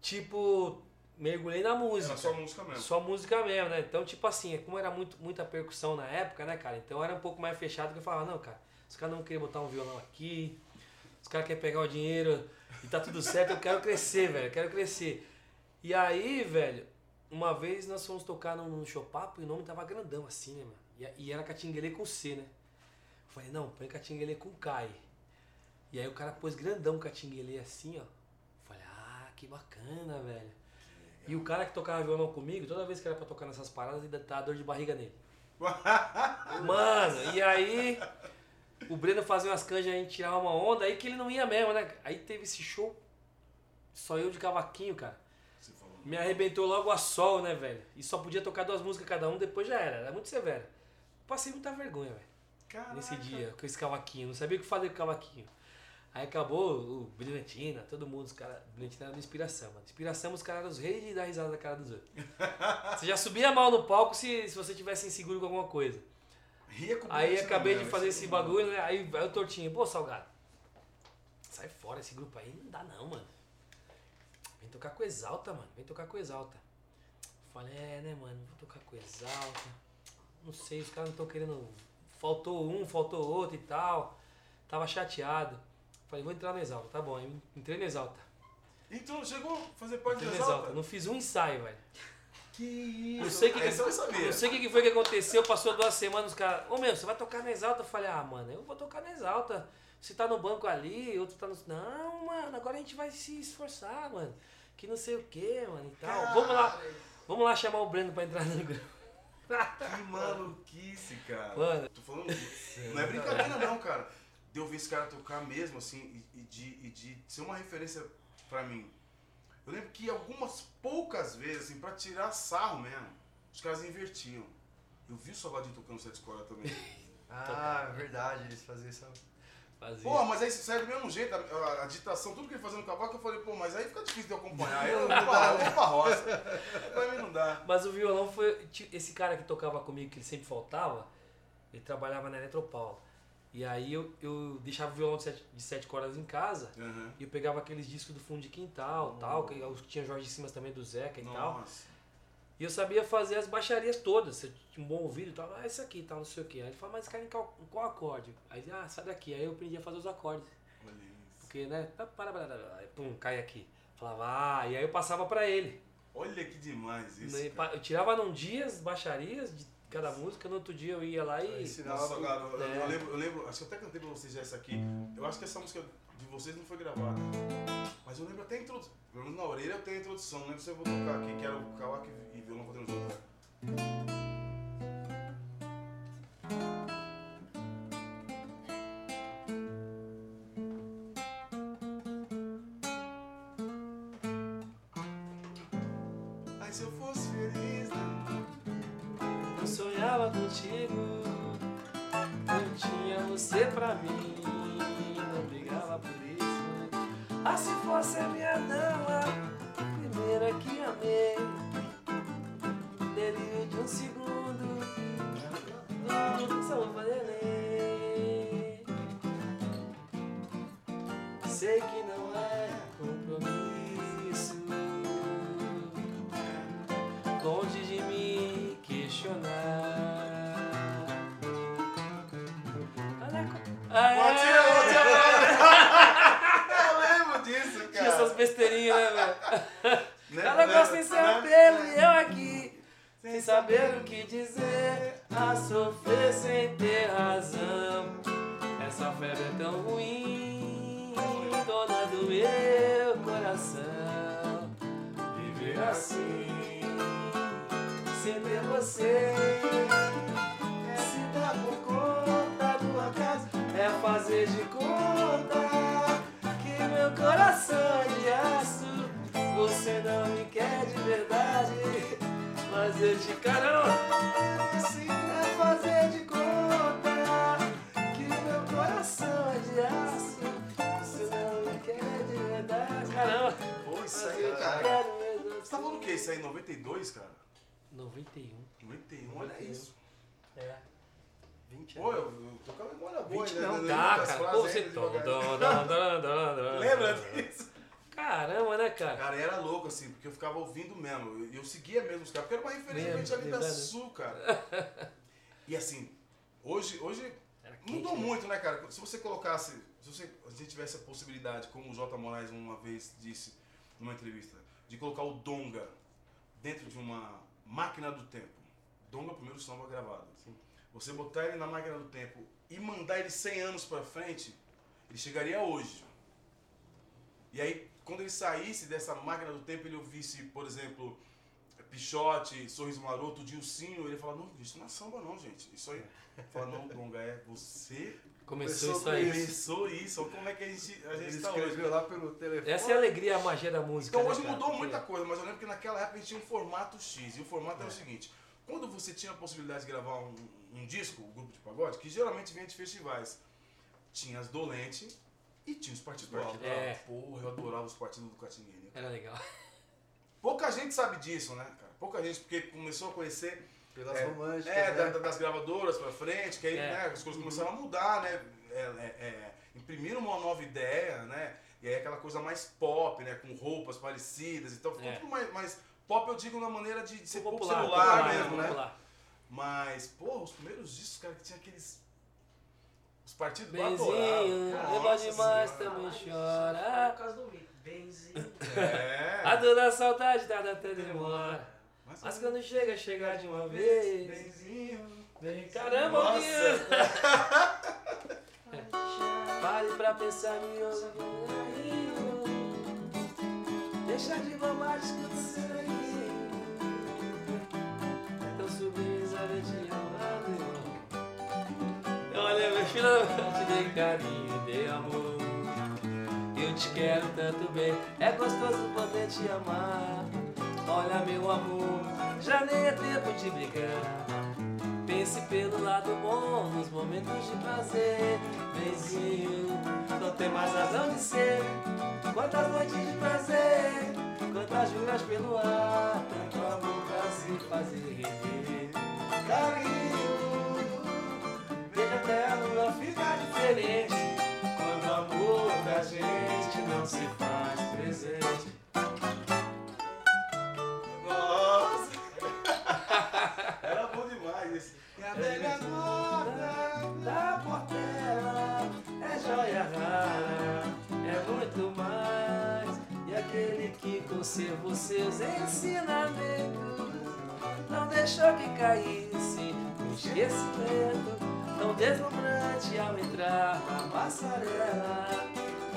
tipo, mergulhei na música. Era só música mesmo. Só música mesmo, né? Então, tipo assim, como era muito, muita percussão na época, né, cara? Então era um pouco mais fechado que eu falava, não, cara, os caras não queriam botar um violão aqui, os caras querem pegar o dinheiro e tá tudo certo, eu quero crescer, velho, eu quero crescer. E aí, velho, uma vez nós fomos tocar num, num chopapo e o nome tava grandão assim, né, mano? E, e era Catinguele com C, né? Eu falei, não, põe Catinguele com K. E aí o cara pôs grandão Catinguele assim, ó. Eu falei, ah, que bacana, velho. E o cara que tocava violão comigo, toda vez que era pra tocar nessas paradas, ele dava dor de barriga nele. Mano, e aí o Breno fazia umas canjas, a gente tirava uma onda, aí que ele não ia mesmo, né? Aí teve esse show, só eu de cavaquinho, cara. Me arrebentou logo a sol, né, velho? E só podia tocar duas músicas cada um, depois já era. Era muito severo. Passei muita vergonha, velho, Caraca. nesse dia, com esse cavaquinho. Não sabia o que fazer com o cavaquinho. Aí acabou o Brilhantina, todo mundo, os caras. Brilhantina era do Inspiração, mano. Inspiração, os caras eram os reis de dar risada da cara dos outros. Você já subia mal no palco se, se você tivesse inseguro com alguma coisa. Ria com Aí acabei de fazer isso esse bagulho, né? Aí vai o Tortinho, pô, Salgado, sai fora esse grupo aí, não dá não, mano. Vem tocar com Exalta, mano, vem tocar com Exalta. Falei, é, né, mano, vou tocar com Exalta. Não sei, os caras não estão querendo. Faltou um, faltou outro e tal. Tava chateado. Falei, vou entrar no Exalta, tá bom. Aí entrei no Exalta. Então chegou a fazer parte Entrei do Exalta. Exalta? Não fiz um ensaio, velho. Que isso. Não sei o que, que, eu não sei o que, que foi que aconteceu, passou duas semanas, os caras, ô meu, você vai tocar na Exalta? Eu falei, ah, mano, eu vou tocar na Exalta. Você tá no banco ali, outro tá no. Não, mano, agora a gente vai se esforçar, mano. Que não sei o que, mano, e tal. Vamos lá, vamos lá chamar o Breno pra entrar no grupo. Que maluquice, cara. Mano. Tô falando. Não é brincadeira, não, cara. De eu ver esse cara tocar mesmo, assim, e, e de, e de ser uma referência pra mim. Eu lembro que algumas poucas vezes, assim, pra tirar sarro mesmo, os caras invertiam. Eu vi o Salvadinho tocando sete escola também. Ah, verdade, eles faziam isso. Fazia. Pô, mas aí sai do mesmo jeito, a, a, digitação, tudo que ele fazia no cavaco, eu falei, pô, mas aí fica difícil de acompanhar. Aí eu vou pra, eu vou pra roça. Pra mim não dá. Mas o violão foi. Esse cara que tocava comigo, que ele sempre faltava, ele trabalhava na Eletropaulo. E aí eu, eu deixava o violão de sete, de sete cordas em casa Uhum. e eu pegava aqueles discos do fundo de quintal tal, que os que tinha Jorge Simas também do Zeca e tal. E eu sabia fazer as baixarias todas. Eu tinha um bom ouvido e tal. Ah, esse aqui, tal, não sei o que. Aí ele falava, mas cara, em qual, em qual acorde? Aí, ah, sai daqui. Aí eu aprendi a fazer os acordes. Olha isso. Porque, né? Para, para, para, para. Aí, pum, cai aqui. Falava, ah, e aí eu passava pra ele. Olha que demais isso. Né, cara. Eu tirava num dia as baixarias de cada música, no outro dia eu ia lá e. Ensinava Nossa, pro- cara, eu, É. eu lembro, eu lembro, acho que eu até cantei pra vocês já essa aqui. Eu acho que essa música de vocês não foi gravada. Mas eu lembro até a introdução. Pelo menos na orelha eu tenho a introdução. Não lembro se eu vou tocar aqui, que era o Kawak e violão fazendo né? Eu sonhava contigo, eu tinha você pra mim, Que? Isso aí, 92, cara? 91. 91, olha isso. É. 20 Pô, anos. eu, eu tô com a memória boa, 20 né? não, Eu lembro Tá, cara. Pô, você. Lembra disso? Caramba, né, cara? Cara, era louco assim, porque eu ficava ouvindo mesmo. Eu, eu seguia mesmo os caras, porque era uma referência gente ali da. Sul, cara. E assim, hoje, hoje quente, mudou né? muito, né, cara? Se você colocasse, se você, a gente tivesse a possibilidade, como o J. Moraes uma vez disse numa entrevista, de colocar o Donga dentro de uma máquina do tempo. Donga, é o primeiro samba gravado. Você botar ele na máquina do tempo e mandar ele 100 anos pra frente, ele chegaria hoje. E aí, quando ele saísse dessa máquina do tempo, ele ouvisse, por exemplo, Pichote, Sorriso Maroto, Dilcinho, ele fala, não, isso não é samba não, gente. Isso aí. Fala, não, Donga, é você Começou, Começou isso aí. começou isso. Olha como é que a gente, a gente tá hoje. escreveu lá pelo telefone. Essa é a alegria, a magia da música. Então né, hoje cara? mudou Porque- muita coisa, mas eu lembro que naquela época a gente tinha um formato X. E o formato era o seguinte: quando você tinha a possibilidade de gravar um, um disco, um grupo de pagode, que geralmente vinha de festivais, tinha as dolentes e tinha os partidos altos. Partido- é. Porra, eu adorava os partidos do Catinguinha. Era legal. Pouca gente sabe disso, né, cara? Pouca gente, porque começou a conhecer Pelas É, românticas, é, né? da- da- das gravadoras pra frente, que aí É. né, as coisas começaram a mudar, né? É, é, é, imprimiram uma nova ideia, né? E aí aquela coisa mais pop, né? Com roupas parecidas, então ficou É. tudo mais, mais pop, eu digo na maneira de, de ser pop popular, celular popular, mesmo, né? popular. Mas, pô, os primeiros discos, cara, que tinha aqueles. Os partidos eu. Benzinho, Nossa leva demais também Por chora. causa do. Benzinho. É. A dor da saudade tarda até demora. Mas, Mas quando chega, chega de uma vez. Benzinho. Vem, caramba, Nossa. Pare pra pensar, me ouça. Deixa de bobagem, o seu aí. Então subiu, sabe te amando. Olha, meu filho, eu te dei carinho, dei amor. Eu te quero tanto bem, é gostoso poder te amar. Olha, meu amor, já nem é tempo de brigar. Pense pelo lado bom nos momentos de prazer. Benzinho, não tem mais razão de ser. Quantas noites de prazer, quantas juras pelo ar, tanto amor pra se fazer rever. Carinho, veja até a lua ficar diferente. Quando o amor da gente não se faz presente. Demais esse. E a velha Nota da portela é joia rara, é muito mais. E aquele que conservou seus ensinamentos não deixou que caísse no esquecimento. Tão deslumbrante ao entrar na passarela.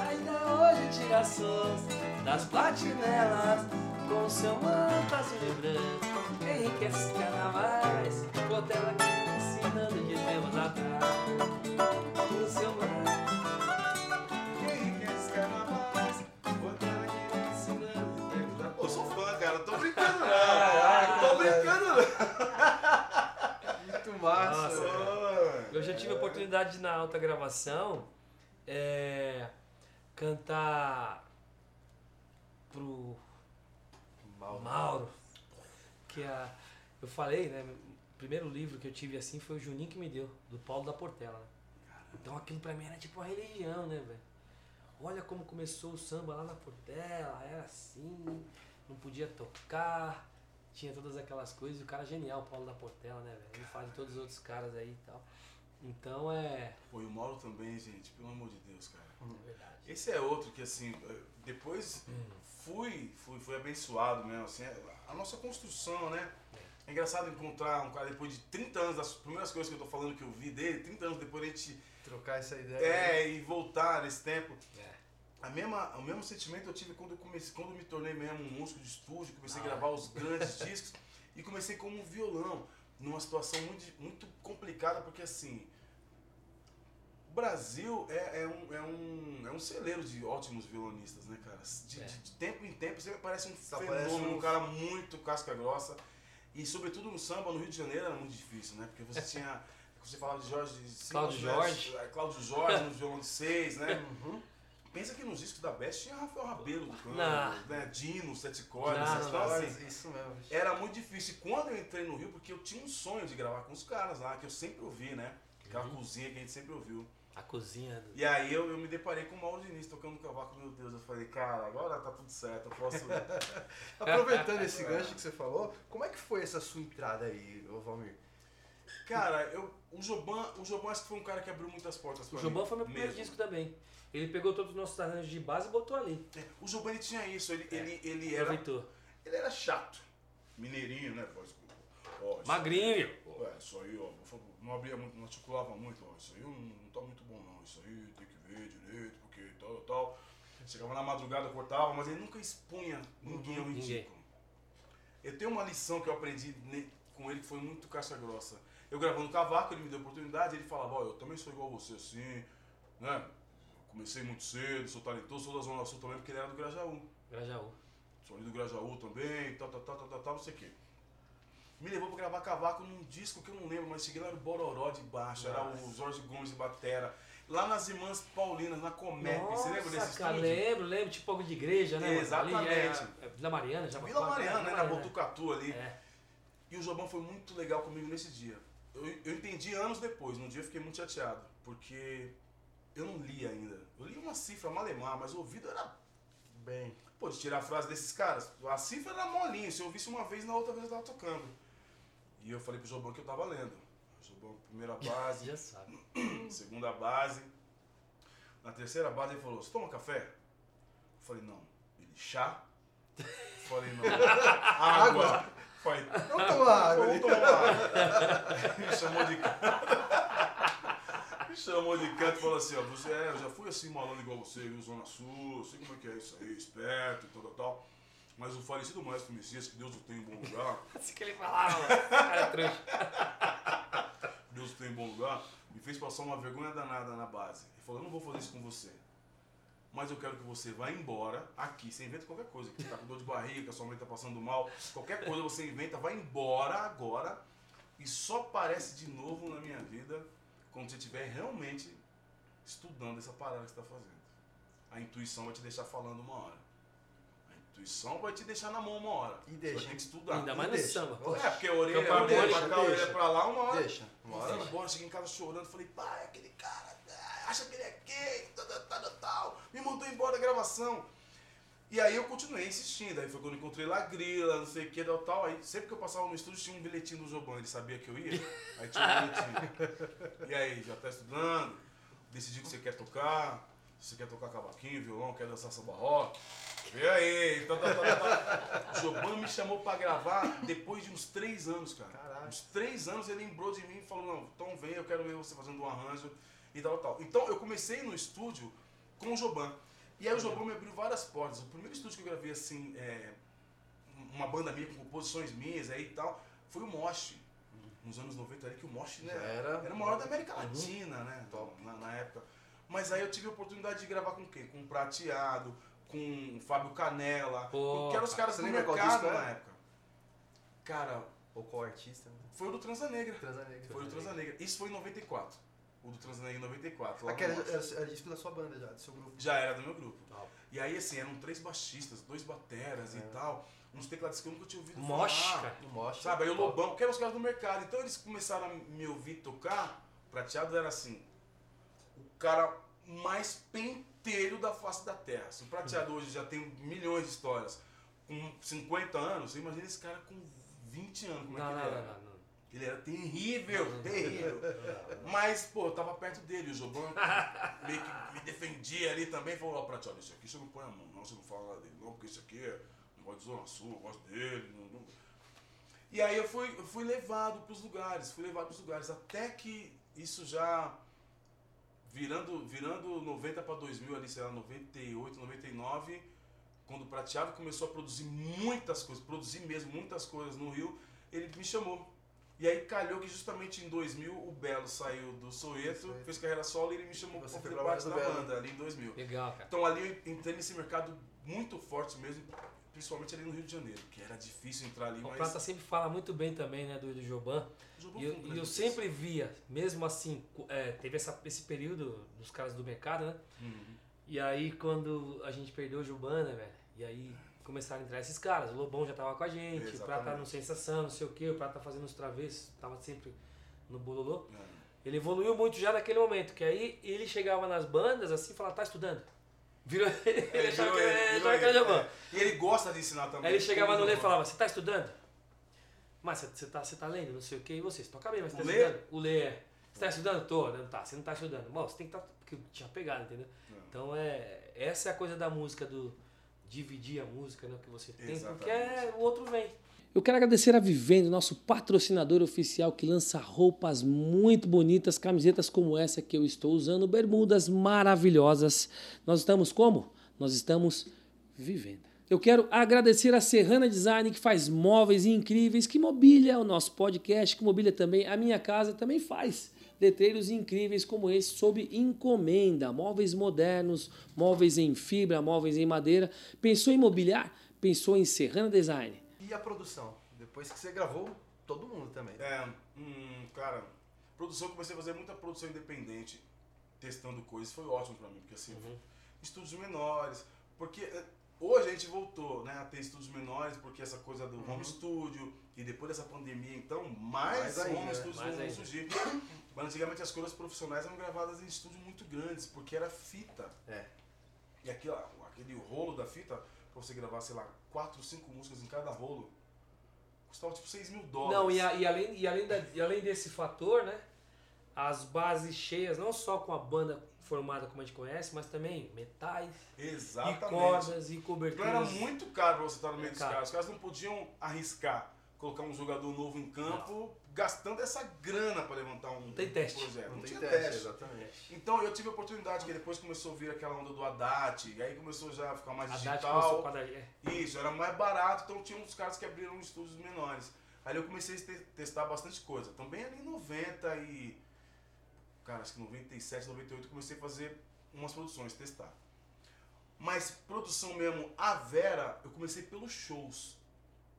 Ainda hoje tira sons das platinelas com seu manto azul e branco. Enriquece cada mais, Portela ensinando de tempos atrás. O seu manto, Quem quer esse carnavais? Portela ensinando de tempos atrás. Pô, sou fã, cara. Não tô brincando, não. Não tô brincando, não. Muito massa. Nossa. Eu já tive a oportunidade de, na alta gravação é, cantar pro Mal. Mauro, que a, eu falei, né? O primeiro livro que eu tive assim foi o Juninho que me deu, do Paulo da Portela. né? Então aquilo pra mim era tipo uma religião, né, velho? Olha como começou o samba lá na Portela, era assim, não podia tocar, tinha todas aquelas coisas, o cara é genial, o Paulo da Portela, né, velho? Ele fala de todos os outros caras aí e tal. Então é. Pô, e o Mauro também, gente. Pelo amor de Deus, cara. É verdade. Esse é outro que, assim, eh, depois fui, fui, fui abençoado mesmo, assim, a nossa construção, né? É engraçado encontrar um cara depois de 30 anos, das primeiras coisas que eu tô falando que eu vi dele, 30 anos depois a gente, Trocar essa ideia. é, e voltar nesse tempo. É. A mesma, o mesmo sentimento eu tive quando eu comecei, quando eu me tornei mesmo um músico de estúdio, comecei a Ah. gravar os grandes discos e comecei como um violão, numa situação muito, muito complicada, porque assim, o Brasil é, é um, é, um, é um celeiro de ótimos violonistas, né, cara? De, É. de- de tempo em tempo sempre aparece um Só fenômeno, um- um cara muito casca grossa. E sobretudo no samba, no Rio de Janeiro, era muito difícil, né? Porque você tinha. Você falava de Jorge. Cláudio? Jorge. Cláudio Jorge no violão de seis, né? Uhum. Pensa que nos discos da Best tinha Rafael Rabelo do canto, né? Dino, Sete Cordas, Não, então, assim, Isso mesmo. era muito difícil. E quando eu entrei no Rio, porque eu tinha um sonho de gravar com os caras lá, que eu sempre ouvi, né? Aquela Uhum. cozinha que a gente sempre ouviu. A cozinha do. E aí eu, eu me deparei com o Mauro Diniz tocando cavaco, meu Deus, eu falei, cara, agora tá tudo certo, eu posso. Aproveitando esse gancho que você falou, como é que foi essa sua entrada aí, ô Valmir? cara, eu, o Joban, o Joban acho que foi um cara que abriu muitas portas pra O mim. Jobão foi meu primeiro mesmo. disco também. Ele pegou todos os nossos arranjos de base e botou ali. É, O Joban ele tinha isso, ele, É. ele, ele, era, Aproveitou. ele era chato. Mineirinho, né? Ó, isso- Magrinho. É, isso aí, ó, por favor, não abria muito, não articulava muito, ó, isso aí não, não tá muito bom não, isso aí tem que ver direito, porque tal, tal. Chegava na madrugada, cortava, mas ele nunca expunha ninguém ao ridículo. Eu tenho uma lição que eu aprendi com ele que foi muito caixa grossa. Eu gravando cavaco, ele me deu oportunidade, ele falava, ó, eu também sou igual a você, assim, né? Comecei muito cedo, sou talentoso, sou da Zona Sul também, porque ele era do Grajaú. Grajaú. Sou ali do Grajaú também, tal, tal, tal, tal, tal, tal, não sei o quê. Me levou pra gravar cavaco num disco que eu não lembro, mas cheguei lá era o Bororó de baixo, era o Jorge Gomes de batera. Lá nas Irmãs Paulinas, na Comep, você lembra desse Nossa, cara, estúdio? lembro, lembro, tipo algo de igreja, né? Exatamente. Ali é, é Vila Mariana, já Vila Mariana, né, na Botucatu ali. É. E o Jobão foi muito legal comigo nesse dia. Eu, eu entendi anos depois, no dia eu fiquei muito chateado, porque eu não li ainda. Eu li uma cifra malemar, mas o ouvido era Bem, Pô, de tirar a frase desses caras. A cifra era molinha. Se eu ouvisse uma vez, na outra vez eu tava tocando. E eu falei pro Jobão que eu tava lendo. Jobão, primeira base, Já sabe. segunda base. Na terceira base ele falou, você toma café? Eu falei, não. Ele, chá? Eu falei, não. Água. Eu Falei, vamos tomar água. Vamos tomar água. Me chamou de Me chamou de canto e falou assim, ó, você é, eu já fui assim malandro igual você, viu, Zona Sul, sei como é que é isso aí, esperto e tal, tal, tal. Mas o falecido maestro Messias, que Deus o tenha em bom lugar, Assim que ele falava, cara é trouxa. Deus o tenha em bom lugar, me fez passar uma vergonha danada na base. Ele falou, eu não vou fazer isso com você. Mas eu quero que você vá embora aqui. Você inventa qualquer coisa. Que tá com dor de barriga, que a sua mãe tá passando mal. Qualquer coisa você inventa, vai embora agora. E só aparece de novo na minha vida quando você estiver realmente estudando essa parada que você está fazendo. A intuição vai te deixar falando uma hora. A intuição vai te deixar na mão uma hora. E Você deixa. vai ter que estudar. Ainda mais no deixa. samba. Deixa. É, porque a orelha, a orelha harmônico, pra cá, a orelha deixa. pra lá, uma hora. Deixa. Uma hora Fui vai. embora, cheguei em casa chorando, falei, pai, aquele cara, ah, acha que ele é gay, tal, tal, tal, tal, me mandou embora da gravação. E aí eu continuei insistindo, aí foi quando encontrei lá Grila, não sei o que, tal, tal. Aí sempre que eu passava no estúdio tinha um bilhetinho do Joban, ele sabia que eu ia, aí tinha um bilhetinho. E aí, já tá estudando? Decidiu que você quer tocar? Se você quer tocar cavaquinho, violão, quer dançar samba rock? Vê aí, tal, tal, tal, tal. O Joban me chamou pra gravar depois de uns três anos, cara. Caralho. Uns três anos ele lembrou de mim e falou, não, então vem, eu quero ver você fazendo um arranjo e tal, tal. Então eu comecei no estúdio com o Joban. E aí o Joban me abriu várias portas. O primeiro estúdio que eu gravei assim, é, uma banda minha com composições minhas aí e tal, foi o Mosh. Nos anos 90 ali que o Mosh né, Já era- era maior da América Latina, né? Top. Na, na época. Mas aí eu tive a oportunidade de gravar com quem? Com o Prateado, com o Fábio Canela, Pô, que eram os caras do mercado na época. Cara, Ou qual artista? né? foi o do Transa Negra. Transa Negra. Foi o Transa Negra. Isso foi em 94. O do Transa Negra em 94. lá Aquela no era, era disco da sua banda já, do seu grupo. Já era do meu grupo. Top. E aí, assim, eram três baixistas, dois bateras É. e tal. Uns tecladistas que eu nunca tinha ouvido Mosh, falar. Mosh. Sabe, aí o. Lobão, que eram os caras do mercado. Então eles começaram a me ouvir tocar. Prateado era assim, o cara mais pentelho da face da terra. Se o Prateado hoje já tem milhões de histórias, com 50 anos, você imagina esse cara com 20 anos, como Não, é que não, ele não, era. não, não. Ele era terrível, terrível. Mas, pô, eu tava perto dele, o Joban meio que me defendia ali também, falou, ó, Prateado, isso aqui você não põe a mão, não, você não fala dele, não, porque isso aqui é negócio de Zona Sul, eu gosto dele. Não, não. E aí eu fui, eu fui levado pros lugares, fui levado pros lugares, até que isso já virando, virando 90 para 2000 ali, sei lá, 98, 99, quando o Prateado começou a produzir muitas coisas, produzir mesmo muitas coisas no Rio, ele me chamou. E aí calhou que justamente em 2000 o Belo saiu do Soeto, Soweto. fez carreira solo e ele me chamou E para fazer parte da banda ali em 2000. Legal, cara. Então ali eu entrei nesse mercado muito forte mesmo, principalmente ali no Rio de Janeiro, que era difícil entrar ali, O mas Prata sempre fala muito bem também, né, do, do Joban. jogou E eu, e eu sempre via, mesmo assim, é, teve essa, esse período dos caras do mercado, né? Uhum. E aí quando a gente perdeu o Juban, né, velho? E aí começaram a entrar esses caras. O Lobão já tava com a gente, o Prata Exatamente. no Sensação, não sei o que, o Prata fazendo os travessos, tava sempre no bololô. É. Ele evoluiu muito já naquele momento, que aí ele chegava nas bandas assim e falava, tá estudando? Virou ele, Ele achava que ele, era- achava que é. E ele gosta de ensinar também. Aí ele chegava no Lê e falava, você tá estudando? Mas você- tá, tá lendo, não sei o que, e você? Você toca bem, mas você tá Lê? estudando? O Lê é. Você tá estudando? Tô, não tá, você não tá estudando. Bom, você tem que estar. Tá, porque tinha pegado, entendeu? É. Então é. Essa é a coisa da música, do dividir a música, né? Que você tem, Exatamente. porque é, o outro vem. Eu quero agradecer a Vivendo, nosso patrocinador oficial que lança roupas muito bonitas, camisetas como essa que eu estou usando, bermudas maravilhosas. Nós estamos como? Nós estamos vivendo. Eu quero agradecer a Serrana Design que faz móveis incríveis, que mobília o nosso podcast, que mobília também a minha casa, também faz letreiros incríveis como esse sob encomenda, móveis modernos, móveis em fibra, móveis em madeira. Pensou em mobiliar? Pensou em Serrana Design. E a produção? Depois que você gravou, todo mundo também. É, hum, cara, produção, comecei a fazer muita produção independente, testando coisas, foi ótimo pra mim, porque assim, Uhum. estúdios menores, porque é, hoje a gente voltou, né, a ter estúdios menores, porque essa coisa do home studio, e depois dessa pandemia, então, mais, Mais ainda, home studios Mais vão ainda. surgir. Mas antigamente as coisas profissionais eram gravadas em estúdios muito grandes, porque era fita. É. E aquilo, aquele rolo da fita, pra você gravar, sei lá, quatro, cinco músicas em cada rolo, custava tipo 6 mil dólares. Não, e, a- e além, e, além da- e além desse fator, né? As bases cheias, não só com a banda formada como a gente conhece, mas também metais, Exatamente. e cordas, e Então coberturas. era muito caro pra você estar no meio É dos caras. Os caras não podiam arriscar colocar um jogador novo em campo, gastando essa grana pra levantar um, tem teste. projeto. Não, tem tinha teste, teste. exatamente. Então eu tive a oportunidade, que depois começou a vir aquela onda do Haddad, e aí começou já a ficar mais Dati digital. com é. Isso, era mais barato, então tinha uns caras que abriram estúdios menores. Aí eu comecei a te- testar bastante coisa. Também ali em 90 e. Cara, acho que 97, 98 eu comecei a fazer umas produções, testar. Mas produção mesmo, a Vera, eu comecei pelos shows.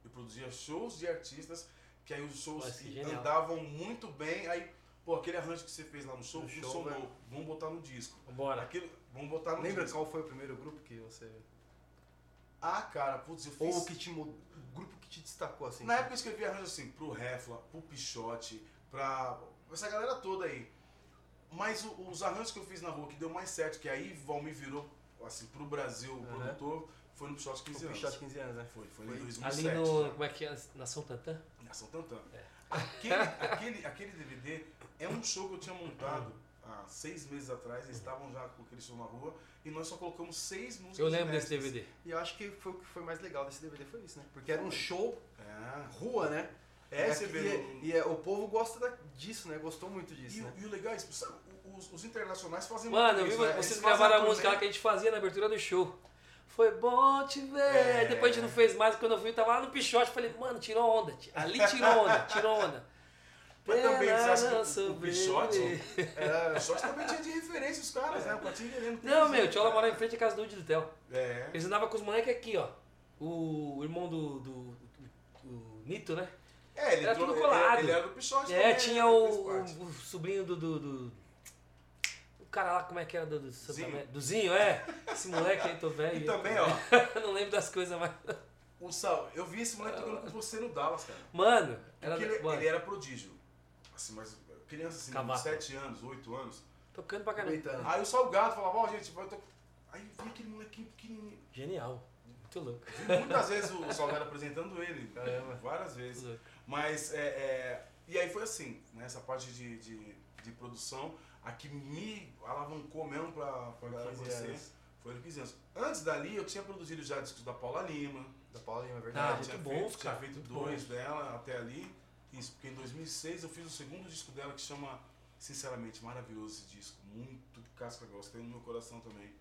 Eu produzia shows de artistas que aí os shows que genial. andavam muito bem, aí, pô, aquele arranjo que você fez lá no show No show, funcionou, velho. vamos botar no disco. Vambora. Aquilo, vamos botar no Lembra disco. qual foi o primeiro grupo que você. Ah, cara, putz, eu fiz... Ou o que te mud- o grupo que te destacou assim? Na época eu escrevi arranjo assim, pro Refla, pro Pichote, pra essa galera toda aí. Mas o- os arranjos que eu fiz na rua que deu mais certo, que aí Valmir virou, assim, pro Brasil, o Aham. produtor, foi no Pichote 15 o anos. Pichote 15 anos, né? Foi, foi, Foi em 2007. Ali no. Como é que é? Nação Tantã? Nação Tantã. É. Aquele, aquele, aquele DVD é um show que eu tinha montado há seis meses atrás, eles estavam já com aquele show na rua, e nós só colocamos seis músicas Eu lembro desse. DVD. E eu acho que foi o que foi mais legal desse DVD foi isso, né? Porque era um show É. rua, né? É, você aqui- vê. E, e é, o povo gosta da- disso, né? Gostou muito disso, E, né? o- e o legal é isso, sabe, os, os internacionais fazem Mano, eu muito vi isso, né? vocês fazem gravaram a música lá que a gente fazia na abertura do show. Foi bom te ver. É. Depois a gente não fez mais. Quando eu vi, eu tava lá no Pichote. Falei, mano, tirou onda. Ali tirou onda, tirou onda. Mas também, você acha que o- o. Pichote- Era, O Shot também tinha de referência os caras, né? O Patinho Não, meu, o Tiola morava em frente à casa do Udi do Tel. É. Eles andavam com os moleques aqui, ó. O irmão do, do, do- do Nito, né? É, ele, Era tudo ele- colado. Ele, era do Pichote É, também, tinha né? o, o, o sobrinho do, do, do- cara lá, como é que era? Do, do Santa Zinho. Amé- Do Zinho, é. Esse moleque aí, tô velho. E também, ó, não lembro das coisas, mas. o Sal, eu vi esse moleque tocando com você no Dallas, cara. Mano, era. Porque ele, mano, ele era prodígio. Assim, mas criança assim, de Cavaco. 7 anos, 8 anos. Tocando pra caramba. Aí o Salgado falava, ó, gente, vai tocar. Aí vi aquele molequinho pequenininho. Genial. Muito louco. Vi muitas vezes o Salgado apresentando ele. Caramba. Várias vezes. Mas, é, é, e aí foi assim, né, essa parte de, de, de produção, a que me alavancou mesmo pra, pra galera 15 conhecer, anos. foi no 15 anos. Antes dali, eu tinha produzido já discos da Paula Lima, Da Paulinha, é Ah, verdade. muito tinha bons, feito, tinha cara, feito muito dois bons. dela até ali, isso, porque em 2006 eu fiz o segundo disco dela que chama, sinceramente, maravilhoso esse disco, muito casca grossa, tem no meu coração também.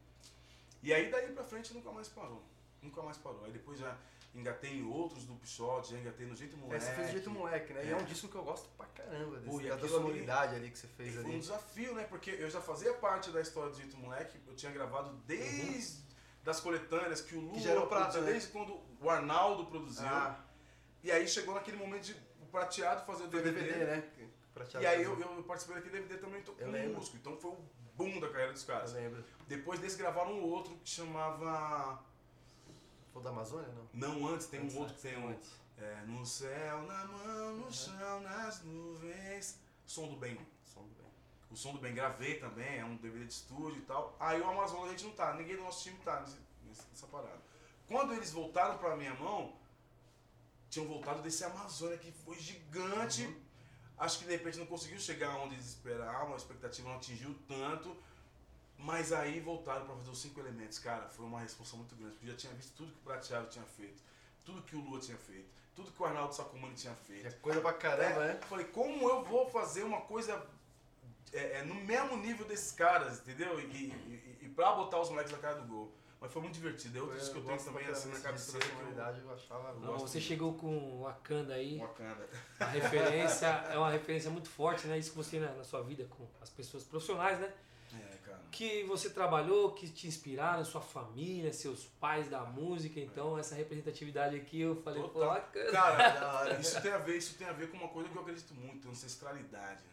E aí daí pra frente nunca mais parou, nunca mais parou. Aí depois já engatei em outros do Pichote, engatei no Jeito É, Moleque. você fez do jeito moleque, né? E é É. um disco que eu gosto pra caramba, Pô, desse, e da aquilo sonoridade ali que você fez foi um ali. desafio, né? Porque eu já fazia parte da história do Jeito Moleque, eu tinha gravado desde das coletâneas que o Lula Que já era o prata, né? desde quando o Arnaldo produziu. Ah, E aí chegou naquele momento de o prateado fazer o foi DVD. DVD, né? Prateado E aí eu, eu participei daquele DVD também tô Eu como lembro. músico. Então foi o boom da carreira dos Eu caras. lembro. Depois desse gravaram um outro que chamava. Foi da Amazônia, não? Não, antes tem Antes, um outro que tem um. Antes. É, no céu, na mão, no chão, nas nuvens. Som do bem. Som do bem. O Som do Bem gravei também, é um DVD de estúdio e tal. Aí o Amazonas a gente não tá, ninguém do nosso time tá nessa parada. Quando eles voltaram pra minha mão, tinham voltado desse Amazônia que foi gigante. Uhum. Acho que de repente não conseguiu chegar onde eles esperavam, a expectativa não atingiu tanto. Mas aí voltaram pra fazer os cinco elementos. Cara, foi uma responsa muito grande, porque eu já tinha visto tudo que o Prateado tinha feito, tudo que o Lua tinha feito, tudo que o Arnaldo Sacomani tinha feito. É coisa pra caramba, É, né? Falei, como eu vou fazer uma coisa é, é, no mesmo nível desses caras, entendeu? E, e, e pra botar os moleques na cara do gol. Mas foi muito divertido. É outro disco que eu tenho também assim na cabeceira disco, que eu achava... Não, você muito. chegou com o Wakanda aí. Wakanda. A referência é uma referência muito forte, né? Isso que você na, na sua vida com as pessoas profissionais, né? Cara. Que você trabalhou, que te inspiraram, sua família, seus pais da música. Então, essa representatividade aqui, eu falei, pô, Total. bacana. Cara, Da hora. isso tem a ver, isso tem a ver com uma coisa que eu acredito muito, ancestralidade, né?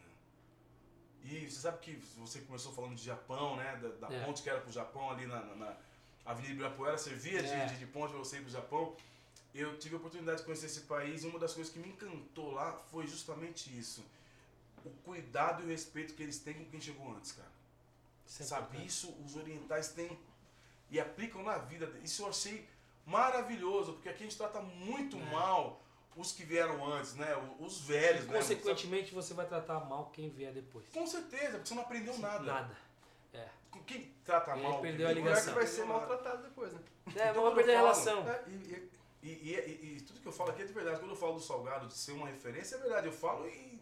E você sabe que você começou falando de Japão, né? Da, da É. ponte que era pro Japão ali na, na- na Avenida Ibirapuera, servia É. de, de ponte pra você ir pro Japão. Eu tive a oportunidade de conhecer esse país e uma das coisas que me encantou lá foi justamente isso. O cuidado e o respeito que eles têm com quem chegou antes, cara. Isso é Sabe, isso os orientais têm e aplicam na vida. Isso eu achei maravilhoso, porque aqui a gente trata muito É. mal os que vieram antes, né? Os velhos, né? Consequentemente, você vai tratar mal quem vier depois. Com certeza, porque você não aprendeu nada. Nada. Com Quem trata E mal. perdeu a Pior ligação. que vai ser maltratado depois, né? É, Então, vamos perder a relação. É, e- e- E, e- e- e tudo que eu falo aqui é de verdade. Quando eu falo do Salgado de ser uma referência, é verdade. Eu falo e.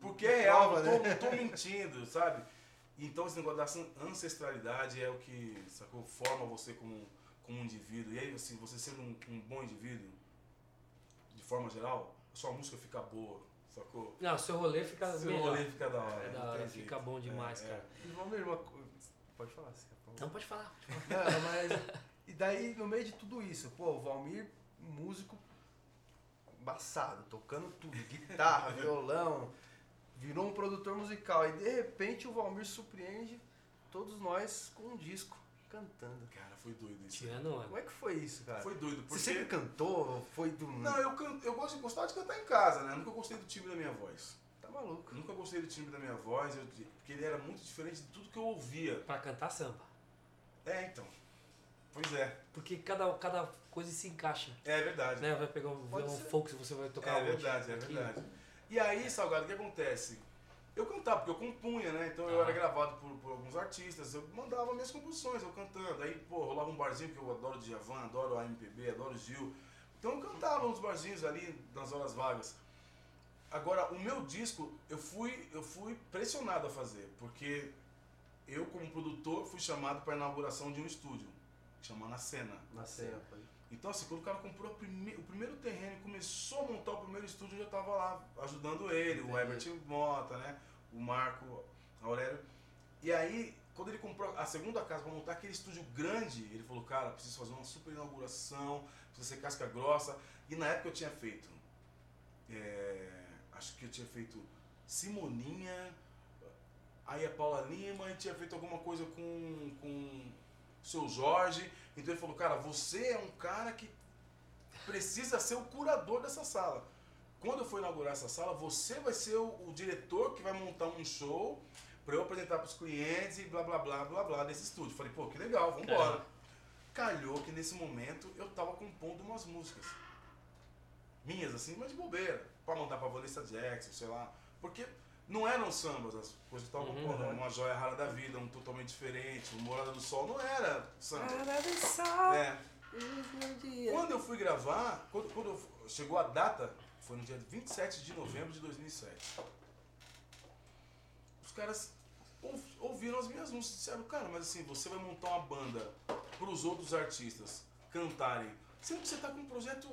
Porque é real, Prova, né? não tô mentindo, sabe? Então esse negócio da an- ancestralidade é o que, sacou, forma você como, como um indivíduo. E aí, assim, você sendo um, um bom indivíduo, de forma geral, a sua música fica boa, sacou? Não, seu rolê fica Seu melhor. rolê fica da hora. É da hora, fica bom demais, É, é. cara. E vamos ver uma coisa. Pode falar, se quer falar. Não, pode falar. Não, mas. E daí, no meio de tudo isso, pô, o Valmir, músico, embaçado, tocando tudo, guitarra, violão, virou um produtor musical. E de repente o Valmir surpreende todos nós com um disco, cantando. Cara, foi doido isso. Tirando Como onda. é que foi isso, cara? Foi doido, Você porque... sempre cantou? Foi do. Não, eu, can... eu gosto de gostar de cantar em casa, né? Nunca gostei do timbre da minha voz. Tá maluco. Nunca gostei do timbre da minha voz, eu- porque ele era muito diferente de tudo que eu ouvia. Pra cantar samba. É, então. Pois é. Porque cada, cada coisa se encaixa. É verdade. Né? Vai pegar um ser. folk, você vai tocar É verdade, é Aqui. E aí, Salgado, o que acontece? Eu cantava, porque eu compunha, né? Então eu Ah. era gravado por, por alguns artistas, eu mandava minhas composições, eu cantando. Aí, pô, rolava um barzinho, porque eu adoro Djavan, adoro a MPB, adoro Gil. Então eu cantava nos barzinhos ali, nas horas vagas. Agora, o meu disco, eu fui, eu fui pressionado a fazer, porque eu, como produtor, fui chamado para a inauguração de um estúdio, chamado Na Cena. Na cena. Então, assim, quando o cara comprou prime- o primeiro terreno e começou a montar o primeiro estúdio, eu já tava lá ajudando ele, o Entendi. Herbert Mota, né? O Marco Aurélio. E aí, quando ele comprou a segunda casa para montar aquele estúdio grande, ele falou, cara, preciso fazer uma super inauguração, precisa ser casca grossa. E na época eu tinha feito, é, acho que eu tinha feito Simoninha, aí a Paula Lima, e tinha feito alguma coisa com, com o seu Jorge. Então ele falou, cara, você é um cara que precisa ser o curador dessa sala. Quando eu for inaugurar essa sala, você vai ser o, o diretor que vai montar um show para eu apresentar para os clientes e blá blá blá blá blá desse estúdio. Falei, pô, que legal, vamos embora. Calhou que nesse momento eu tava compondo umas músicas. Minhas, assim, mas de bobeira. Pra mandar pra Vanessa Jackson, sei lá. Porque não eram sambas as coisas tava Uhum. Uma joia rara da vida, um totalmente diferente. O Morada do Sol não era samba. Para dançar, É. meu dia. Quando eu fui gravar, quando, quando chegou a data, foi no dia 27 de novembro de 2007. Os caras ou- ouviram as minhas músicas e disseram, cara, mas assim, você vai montar uma banda para os outros artistas cantarem, sendo que você tá com um projeto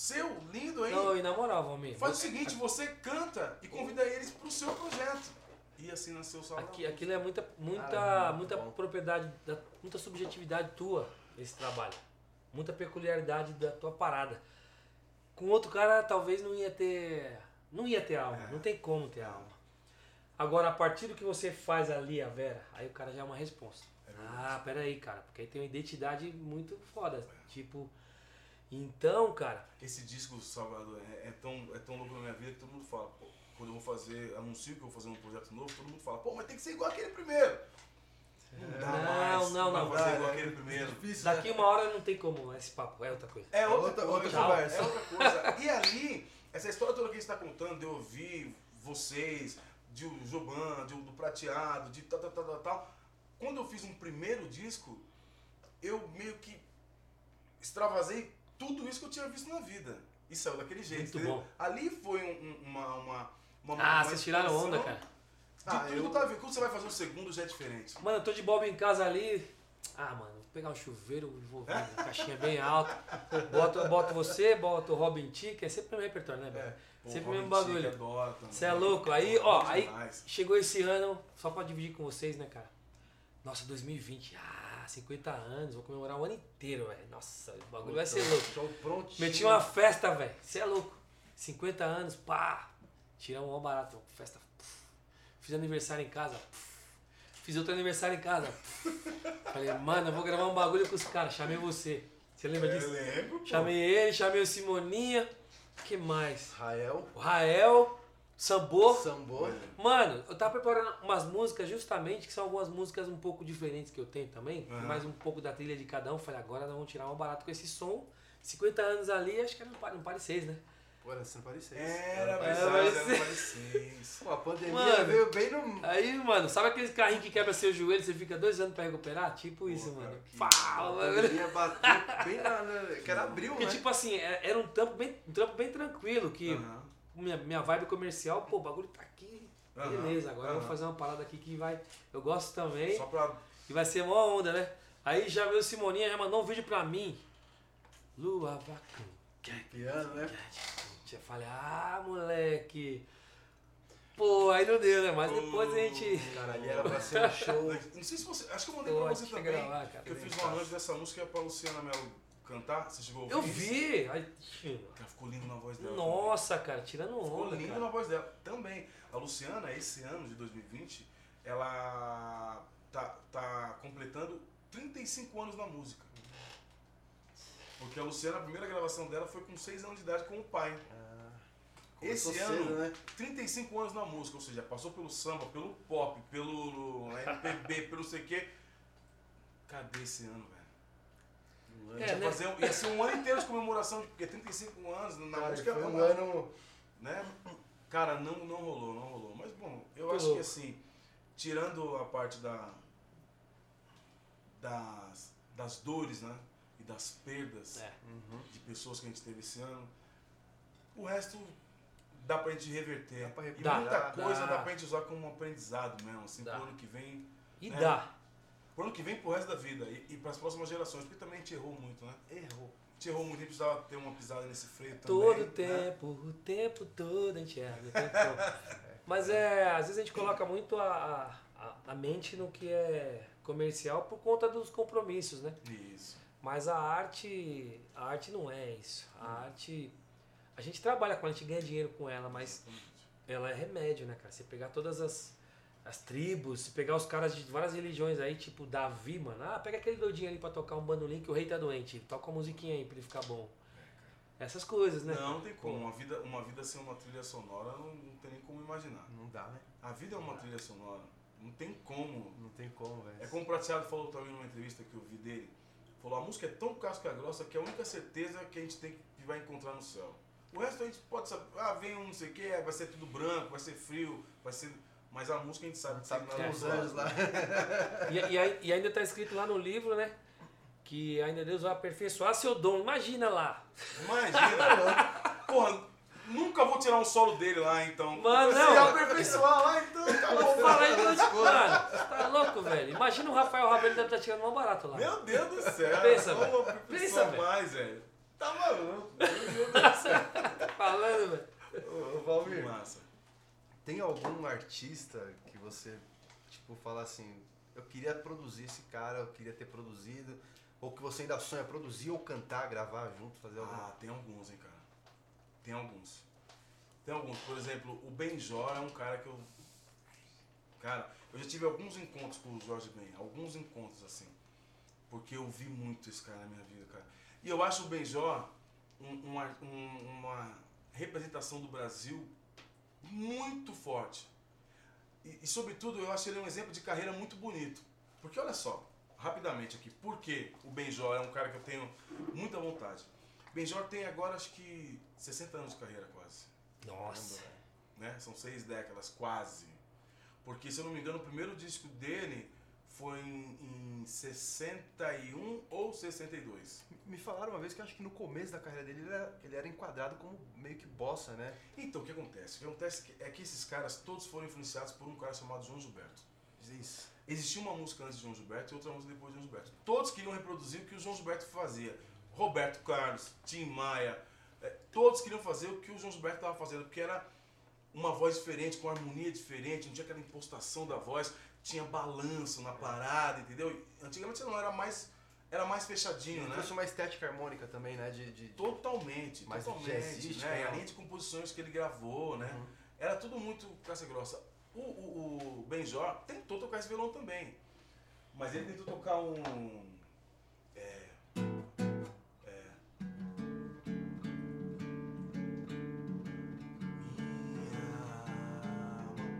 seu, lindo aí. Não, e na moral, Valmir. Faz o seguinte, você canta e convida eles pro seu projeto. E assim nasceu o Salão. Aqui, aquilo é muita, muita, muita bom. propriedade, da- muita subjetividade tua, esse trabalho. Muita peculiaridade da tua parada. Com outro cara, talvez não ia ter. Não ia ter alma. É. Não tem como ter alma. Agora, a partir do que você faz ali, a Vera, aí o cara já é uma resposta. É. Ah, peraí, cara, porque aí tem uma identidade muito foda. Tipo. Então, cara, Esse disco, Salvador, é, é tão, é tão louco na minha vida que todo mundo fala, pô, quando eu vou fazer, anuncio que eu vou fazer um projeto novo, todo mundo fala, pô, mas tem que ser igual aquele primeiro. Não dá Não, mais, não, vai não. fazer Dá, igual é aquele primeiro. Difícil, daqui né? uma hora não tem como esse papo, é outra coisa. É outra, Outra- coisa, outra conversa. É outra coisa. E ali, essa história toda que a gente está contando, de eu ouvir vocês, de o Joban, de, o- do Prateado, de tal, tal, tal, tal, tal. Quando eu fiz um primeiro disco, eu meio que extravasei tudo isso que eu tinha visto na vida. E saiu daquele jeito, Muito entendeu? bom. Ali foi um- um- uma, uma, uma. Ah, uma vocês tiraram onda, cara. De Ah, tudo eu- que eu tava vendo. Quando você vai fazer o segundo, já é diferente. Mano, eu tô de bob em casa ali. Ah, mano, vou pegar um chuveiro, vou ver uma caixinha bem alta. Boto, boto você, boto o Robin Tica, é sempre o mesmo repertório, né? É. Pô, Sempre o mesmo bagulho. Você é louco? Aí, ó, aí demais. chegou esse ano, só pra dividir com vocês, né, cara? Nossa, 2020. Ah, 50 anos, vou comemorar o ano inteiro, velho. Nossa, o bagulho vai ser louco. Show prontinho. Meti uma festa, velho. Você é louco. 50 anos, pá. Tiramos um barato. Festa. puf. Fiz aniversário em casa. puf. Fiz outro aniversário em casa. Falei, mano, eu vou gravar um bagulho com os caras. Chamei você. Você lembra Eu disso? lembro. pô. Chamei ele, chamei o Simoninha. que mais? Rael, O Rael, Sambô. Sambô. Mano, eu tava preparando umas músicas justamente, que são algumas músicas um pouco diferentes que eu tenho também, Aham. mais um pouco da trilha de cada um. Falei, agora nós vamos tirar um barato com esse som. 50 anos ali, acho que era no Pare- no Pare 6, né? Pô, era São seis. Era, verdade, vai era ser. Paris Pô, a pandemia Mano. veio bem no... Aí, mano, sabe aquele carrinho que quebra seu joelho e você fica dois anos pra recuperar? Tipo isso, Pô, mano. cara, que- Pau, A mano. pandemia bateu bem na... na- Que era abril, Porque, né? tipo assim, é- era um trampo bem, um trampo bem tranquilo, que Aham. Minha, minha vibe comercial, pô, o bagulho tá aqui. Aham, Beleza, agora eu vou fazer uma parada aqui que vai. Eu gosto também. Só pra. E vai ser mó onda, né? Aí já veio o Simoninha, já mandou um vídeo pra mim. Lua Vacum. Piano, né? Eu falei, ah, moleque. Pô, aí não deu, né? Mas depois a gente. Cara, ali era pra ser um show... Não sei se você. Acho que eu mandei Pô, pra você também. gravar, cara. que eu fiz um arranjo dessa música pra Luciana Melo cantar? Você chegou a ouvir Eu vi! Ai, tio. Cara, ficou lindo na voz dela. Nossa, cara, tirando Ficou onda, lindo cara. na voz dela. Também. A Luciana, esse ano de 2020, ela tá, tá completando 35 anos na música. Porque a Luciana, a primeira gravação dela foi com 6 anos de idade com o pai. Ah, Esse ano, cedo, né? 35 anos na música, ou seja, passou pelo samba, pelo pop, pelo MPB, pelo sei o quê. Cadê esse ano, velho? É, ia, né? fazer, um- ia ser um ano inteiro de comemoração, porque 35 anos na Cara, música foi um uma- ano. né? Cara, não, não rolou, não rolou. Mas bom, eu Que acho louco. que assim, tirando a parte da das, das dores, né? E das perdas É. Uhum. de pessoas que a gente teve esse ano, o resto dá pra gente reverter. Dá pra E muita coisa Dá. dá pra gente usar como um aprendizado mesmo, assim, Dá. pro ano que vem. E É. dá. Pro ano que vem pro resto da vida e, e pras próximas gerações, porque também a gente errou muito, né? Errou. A gente errou muito, a gente precisava ter uma pisada nesse freio também. Todo né? tempo, o tempo todo a gente erra. não tem como. Mas é, às vezes a gente coloca muito a, a, a mente no que é comercial por conta dos compromissos, né? Isso. Mas a arte, a arte não é isso. A arte, a gente trabalha com ela, a gente ganha dinheiro com ela, mas ela é remédio, né, cara? Você pegar todas as, as tribos, se pegar os caras de várias religiões aí, tipo Davi, mano. Ah, pega aquele doidinho ali pra tocar um bandolim que o rei tá doente. Toca uma musiquinha aí pra ele ficar bom. Essas coisas, né? Não, não tem como. Uma vida, uma vida sem uma trilha sonora não, não tem nem como imaginar. Não dá, né? A vida é uma trilha sonora. Não tem como. Não tem como, velho. É como o Prateado falou também numa entrevista que eu vi dele. Falou, a música é tão casca grossa que é a única certeza que a gente tem que vai encontrar no céu. O resto a gente pode saber, ah, vem um não sei o que, vai ser tudo branco, vai ser frio, vai ser. Mas a música a gente sabe, Sabe que tem os anjos lá. E, e e ainda tá escrito lá no livro, né? Que ainda Deus vai aperfeiçoar seu dom. Imagina lá. Imagina! Porra, nunca vou tirar um solo dele lá, então. Mano, Se não. aperfeiçoar lá, então. Eu vou falar isso, mano. Você tá louco, velho? Imagina o Rafael Rabelo deve estar tirando um barato lá. Meu Deus do céu! Pensa, velho. Pensa, velho. mais, velho. Tá maluco. Meu Deus do céu. Falando, velho. Ô, ô, Que Valmir, massa. Tem algum artista que você, tipo, fala assim, eu queria produzir esse cara, eu queria ter produzido, ou que você ainda sonha produzir ou cantar, gravar junto, fazer alguma Ah, tem alguns, hein, cara. Tem alguns. Tem alguns. Por exemplo, o Benjor é um cara que eu. Cara, eu já tive alguns encontros com o Jorge Ben. Alguns encontros, assim. Porque eu vi muito esse cara na minha vida, cara. E eu acho o Benjor um- uma, um- uma representação do Brasil muito forte. E, e, sobretudo, eu acho ele um exemplo de carreira muito bonito. Porque olha só, rapidamente aqui, por que o Benjor é um cara que eu tenho muita vontade? Benjor tem agora acho que 60 anos de carreira quase. Nossa. Né? São seis décadas, quase. Porque, se eu não me engano, o primeiro disco dele foi em, em 61 ou 62. Me falaram uma vez que acho que no começo da carreira dele ele era, ele era enquadrado como meio que bossa, né? Então, o que acontece? O que acontece é que esses caras todos foram influenciados por um cara chamado João Gilberto. Isso. Existia uma música antes de João Gilberto e outra música depois de João Gilberto. Todos queriam reproduzir o que o João Gilberto fazia. Roberto Carlos, Tim Maia, eh, todos queriam fazer o que o João Gilberto estava fazendo, porque era uma voz diferente, com harmonia diferente, não tinha aquela impostação da voz, tinha balanço na parada, entendeu? E Antigamente não, era mais, era mais fechadinho, Ele né? trouxe uma estética harmônica também, né? De, de, Totalmente, Mais totalmente. Né? E a né? linha de composições que ele gravou, né? Uhum. Era tudo muito caça grossa. O, o, o Benjor tentou tocar esse violão também. Mas ele tentou tocar um. É. É.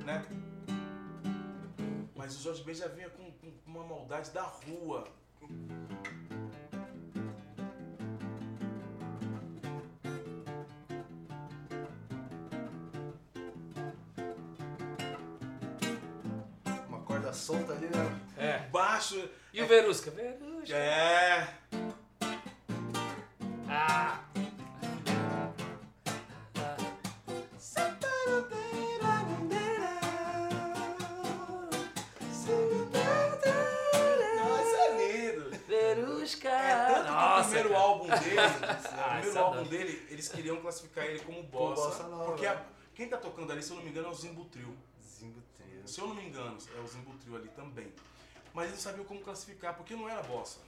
Minha. Né? Mas o Jorge Ben já vinha com, com uma maldade da rua. uma corda solta ali, né? É. Baixo. E o Verusca? Verusca. É. Ah. Ah, primeiro essa álbum não. dele, eles queriam classificar ele como bossa. bossa nova. porque a- quem tá tocando ali, se eu não me engano, é o Zimbutril. Zimbo trio. Se eu não me engano, é o Zimbutril ali também. Mas eles não sabiam como classificar, porque não era bossa.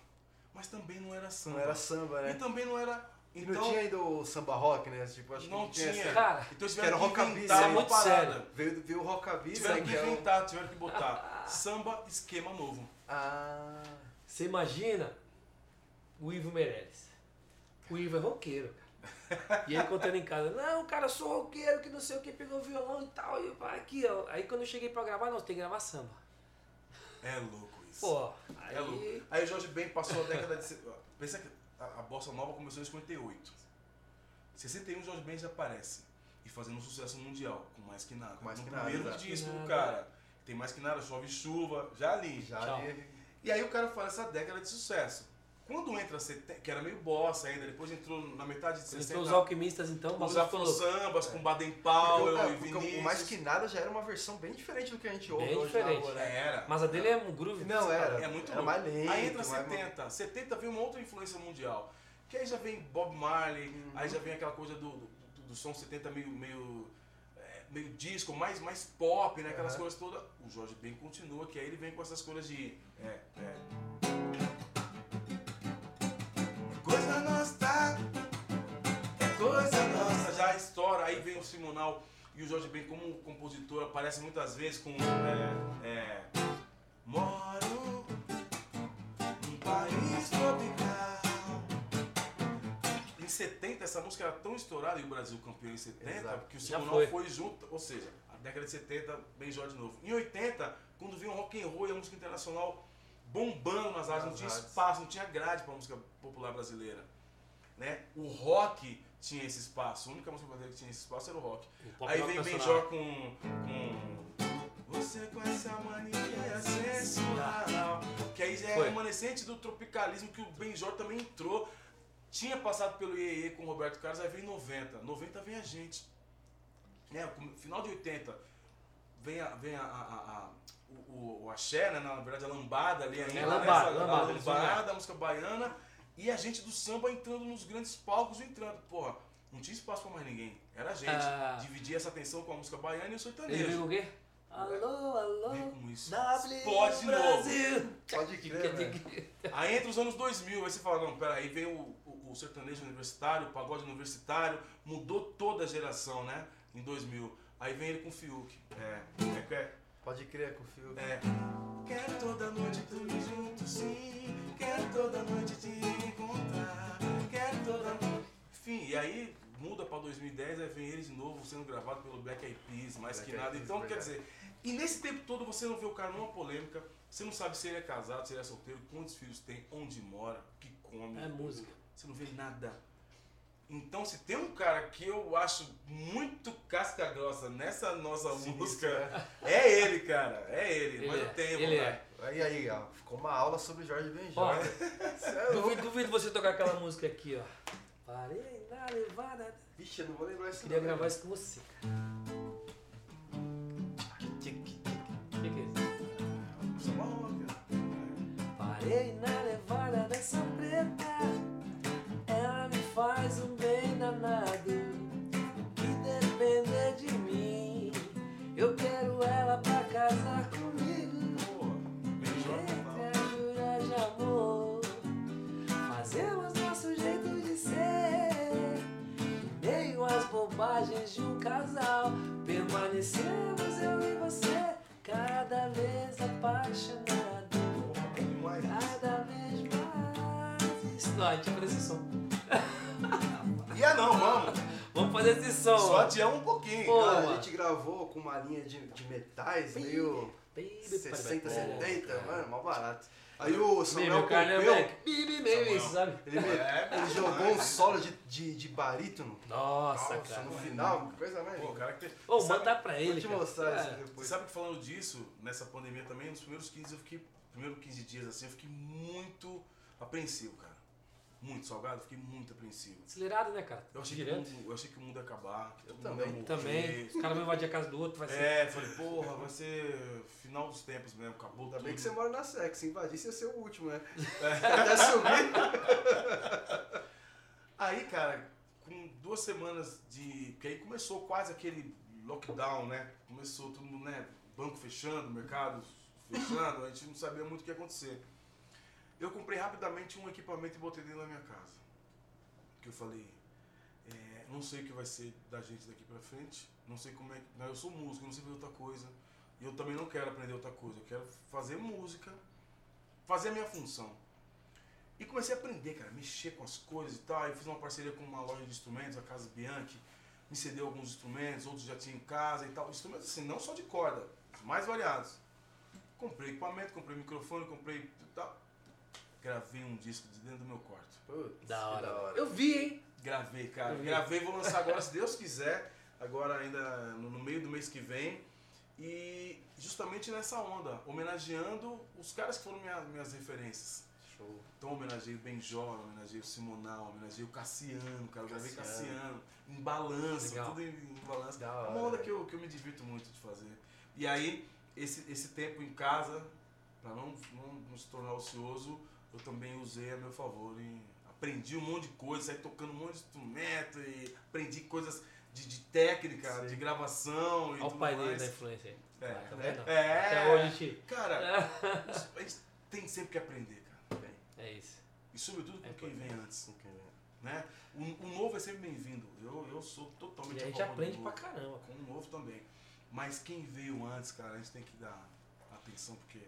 mas também não era samba. Não era samba, E né? também não era. E Então, não tinha ainda o samba rock, né? Tipo, acho que Não tinha. essa- Cara, então que tiveram era que rockabilly, inventar é uma muito parada. sério. Veio, veio o rockabilly, Tiveram né? que Que é o- inventar, tiveram que botar samba, esquema novo. Ah, Você imagina o Ivo Meirelles. O Ivo é roqueiro, cara. E ele contando em casa, não, cara, eu sou roqueiro, que não sei o que, pegou violão e tal. E eu, aqui, ó. Aí quando eu cheguei pra gravar, não, você tem que gravar samba. É louco isso. Pô, aí. É louco. Aí o Jorge Ben passou a década de. Pensa que a, a Bossa Nova começou em 58. Em 61 o Jorge Ben já aparece. E fazendo um sucesso mundial, com mais que nada. Com Mais no Que Nada, primeiro disco do Que Nada. cara. Tem mais que nada, chove chuva, já ali. já Tchau. ali- E aí o cara faz essa década de sucesso. Quando entra 70, que era meio bossa ainda, depois entrou na metade de Entrou 60. os alquimistas, então, o os afro-sambas com Baden Powell é, e Vinícius. o Mais Que Nada já era uma versão bem diferente do que a gente ouve Bem hoje diferente. na rua, né? Era. Mas a dele é um groove. Não, era. É muito era louco. mais lento. Aí entra mais- 70. 70 vem uma outra influência mundial. Que aí já vem Bob Marley, Uhum. aí já vem aquela coisa do, do, do som 70 meio, meio, é, meio disco, mais, mais pop, né? Aquelas Aham. coisas todas. O Jorge Ben continua, que aí ele vem com essas coisas de. É, é. Coisa nossa, é coisa nossa. Já estoura, aí vem o Simonal e o Jorge Ben como compositor aparece muitas vezes com. É, é, Moro num país tropical. Em 70, essa música era tão estourada e o Brasil campeão em 70, Exato. que o Simonal foi. foi. junto, ou seja, a década de 70, bem Jorge de novo. Em 80, quando veio o rock and roll e a música internacional bombando nas rádios, não tinha espaço, não tinha grade para música popular brasileira. Né? O rock tinha esse espaço, a única música brasileira que tinha esse espaço era o rock. O Aí vem. Benjor com, com Você com essa mania sensual Que aí é Foi. remanescente do tropicalismo Que o Benjor também entrou Tinha passado pelo IEE com o Roberto Carlos Aí vem 90, 90 vem a gente né? Final de 80 Vem a, vem a, a- a- o, o, o axé, né? na verdade a lambada ali ainda, É, né? lambada, Essa- lambada, a lambada, a música baiana E a gente do samba entrando nos grandes palcos Entrando, porra não tinha espaço pra mais ninguém, era a gente. Ah. Dividir essa atenção com a música baiana e o Ele sertanejo. veio com o quê? Alô, alô. Isso. W Explode de novo. Pode crer, velho. Aí entra os anos 2000, aí você fala, não, peraí, vem o, o, o sertanejo universitário, o pagode universitário, mudou toda a geração, né? Em 2000. Aí vem ele com o Fiuk. É, é, que é, Pode crer com o fio. é. Quero toda noite tudo junto, sim. Quero toda noite te encontrar. Quero toda noite. Enfim, e aí muda pra 2010, aí vem ele de novo sendo gravado pelo Black Eyed Peas, mais Black que nada. Peas, Então, quer dizer, e nesse tempo todo você não vê o cara numa polêmica, você não sabe se ele é casado, se ele é solteiro, quantos filhos tem, onde mora, o que come. É música. Você não vê nada. Então, se tem um cara que eu acho muito casca grossa nessa nossa Sinistro, música, é ele, cara. É ele. Ele mas é, eu tenho, ele é. Aí, aí, ó, ficou uma aula sobre Jorge. Ó, Cê é duvido, duvido você tocar aquela música aqui, ó. Parei na levada. Vixe, eu não vou lembrar isso Queria não, gravar velho. isso com você, cara. O que, que é isso? Rock. Parei na levada dessa preta. Às bobagens de um casal, permanecemos eu e você, cada vez apaixonado, cada vez mais. Isso não, a gente vai fazer esse som. E é não, vamos. Vamos fazer esse som. Só amo um pouquinho. Pô, Cara, a gente gravou com uma linha de, de metais meio Baby, 60, pô, 70, cara. mano, mal barato. Aí o Samuel é Pompeu, black. Bibi, meio isso, sabe? ele, me- É, ele jogou um solo de, de, de barítono. Nossa, Nossa, cara. no final, que coisa mais. Pô, o cara que. Ô, sabe, manda pra Vou ele, te cara. mostrar É. isso Você depois. sabe que falando disso, nessa pandemia também, nos primeiros 15 eu fiquei. Primeiros 15 dias assim, eu fiquei muito apreensivo, cara. Muito salgado, fiquei muito apreensivo. Acelerado, né, cara? Eu achei, que o mundo, eu achei que o mundo ia acabar. Que Eu todo mundo também. ia morrer. Também. Os caras vão invadir a casa do outro, vai ser. É, falei, porra, vai ser final dos tempos mesmo, acabou Ainda tudo. bem que você mora na SEC, se invadisse ia ser o último, né? É. Até subir. Aí, cara, com duas semanas de. Porque aí começou quase aquele lockdown, né? Começou todo mundo, né? Banco fechando, mercado fechando, a gente não sabia muito o que ia acontecer. Eu comprei rapidamente um equipamento e botei dentro da minha casa. Que eu falei, é, não sei o que vai ser da gente daqui pra frente, não sei como é que. né, Eu sou músico, não sei fazer outra coisa. E eu também não quero aprender outra coisa, eu quero fazer música, fazer a minha função. E comecei a aprender, cara, mexer com as coisas e tal. Aí fiz uma parceria com uma loja de instrumentos, a Casa Bianchi, me cedeu alguns instrumentos, outros já tinha em casa e tal. Instrumentos assim, não só de corda, os mais variados. Comprei equipamento, comprei microfone, comprei tal. Gravei um disco de dentro do meu quarto. Putz, Da que hora. Eu vi, hein? Gravei, cara. Vi. Gravei, vou lançar agora, se Deus quiser. Agora ainda no, no meio do mês que vem. E justamente nessa onda, homenageando os caras que foram minha- minhas referências. Show. Então homenageei o Benjol, homenageei o Simonal, homenageei o Cassiano, cara. Eu gravei Cassiano. Em balança, Legal. tudo em, em balança. Da É hora, uma onda que eu, que eu me divirto muito de fazer. E aí, esse, esse tempo em casa, pra não, não, não se tornar ocioso, eu também usei a meu favor e aprendi um monte de coisa, saí tocando um monte de instrumento e aprendi coisas de, de técnica, Sim. de gravação e Olha o tudo pai dele mais. da influência aí. É. Tá vendo? É. Até hoje, Ti. Cara, a gente tem sempre que aprender, cara. É isso. E sobretudo com É quem vem antes. Com quem é? Né? O, o novo é sempre bem-vindo. Eu, eu sou totalmente E a gente favor do aprende pra caramba. Com o novo também. Mas quem veio antes, cara, a gente tem que dar atenção, porque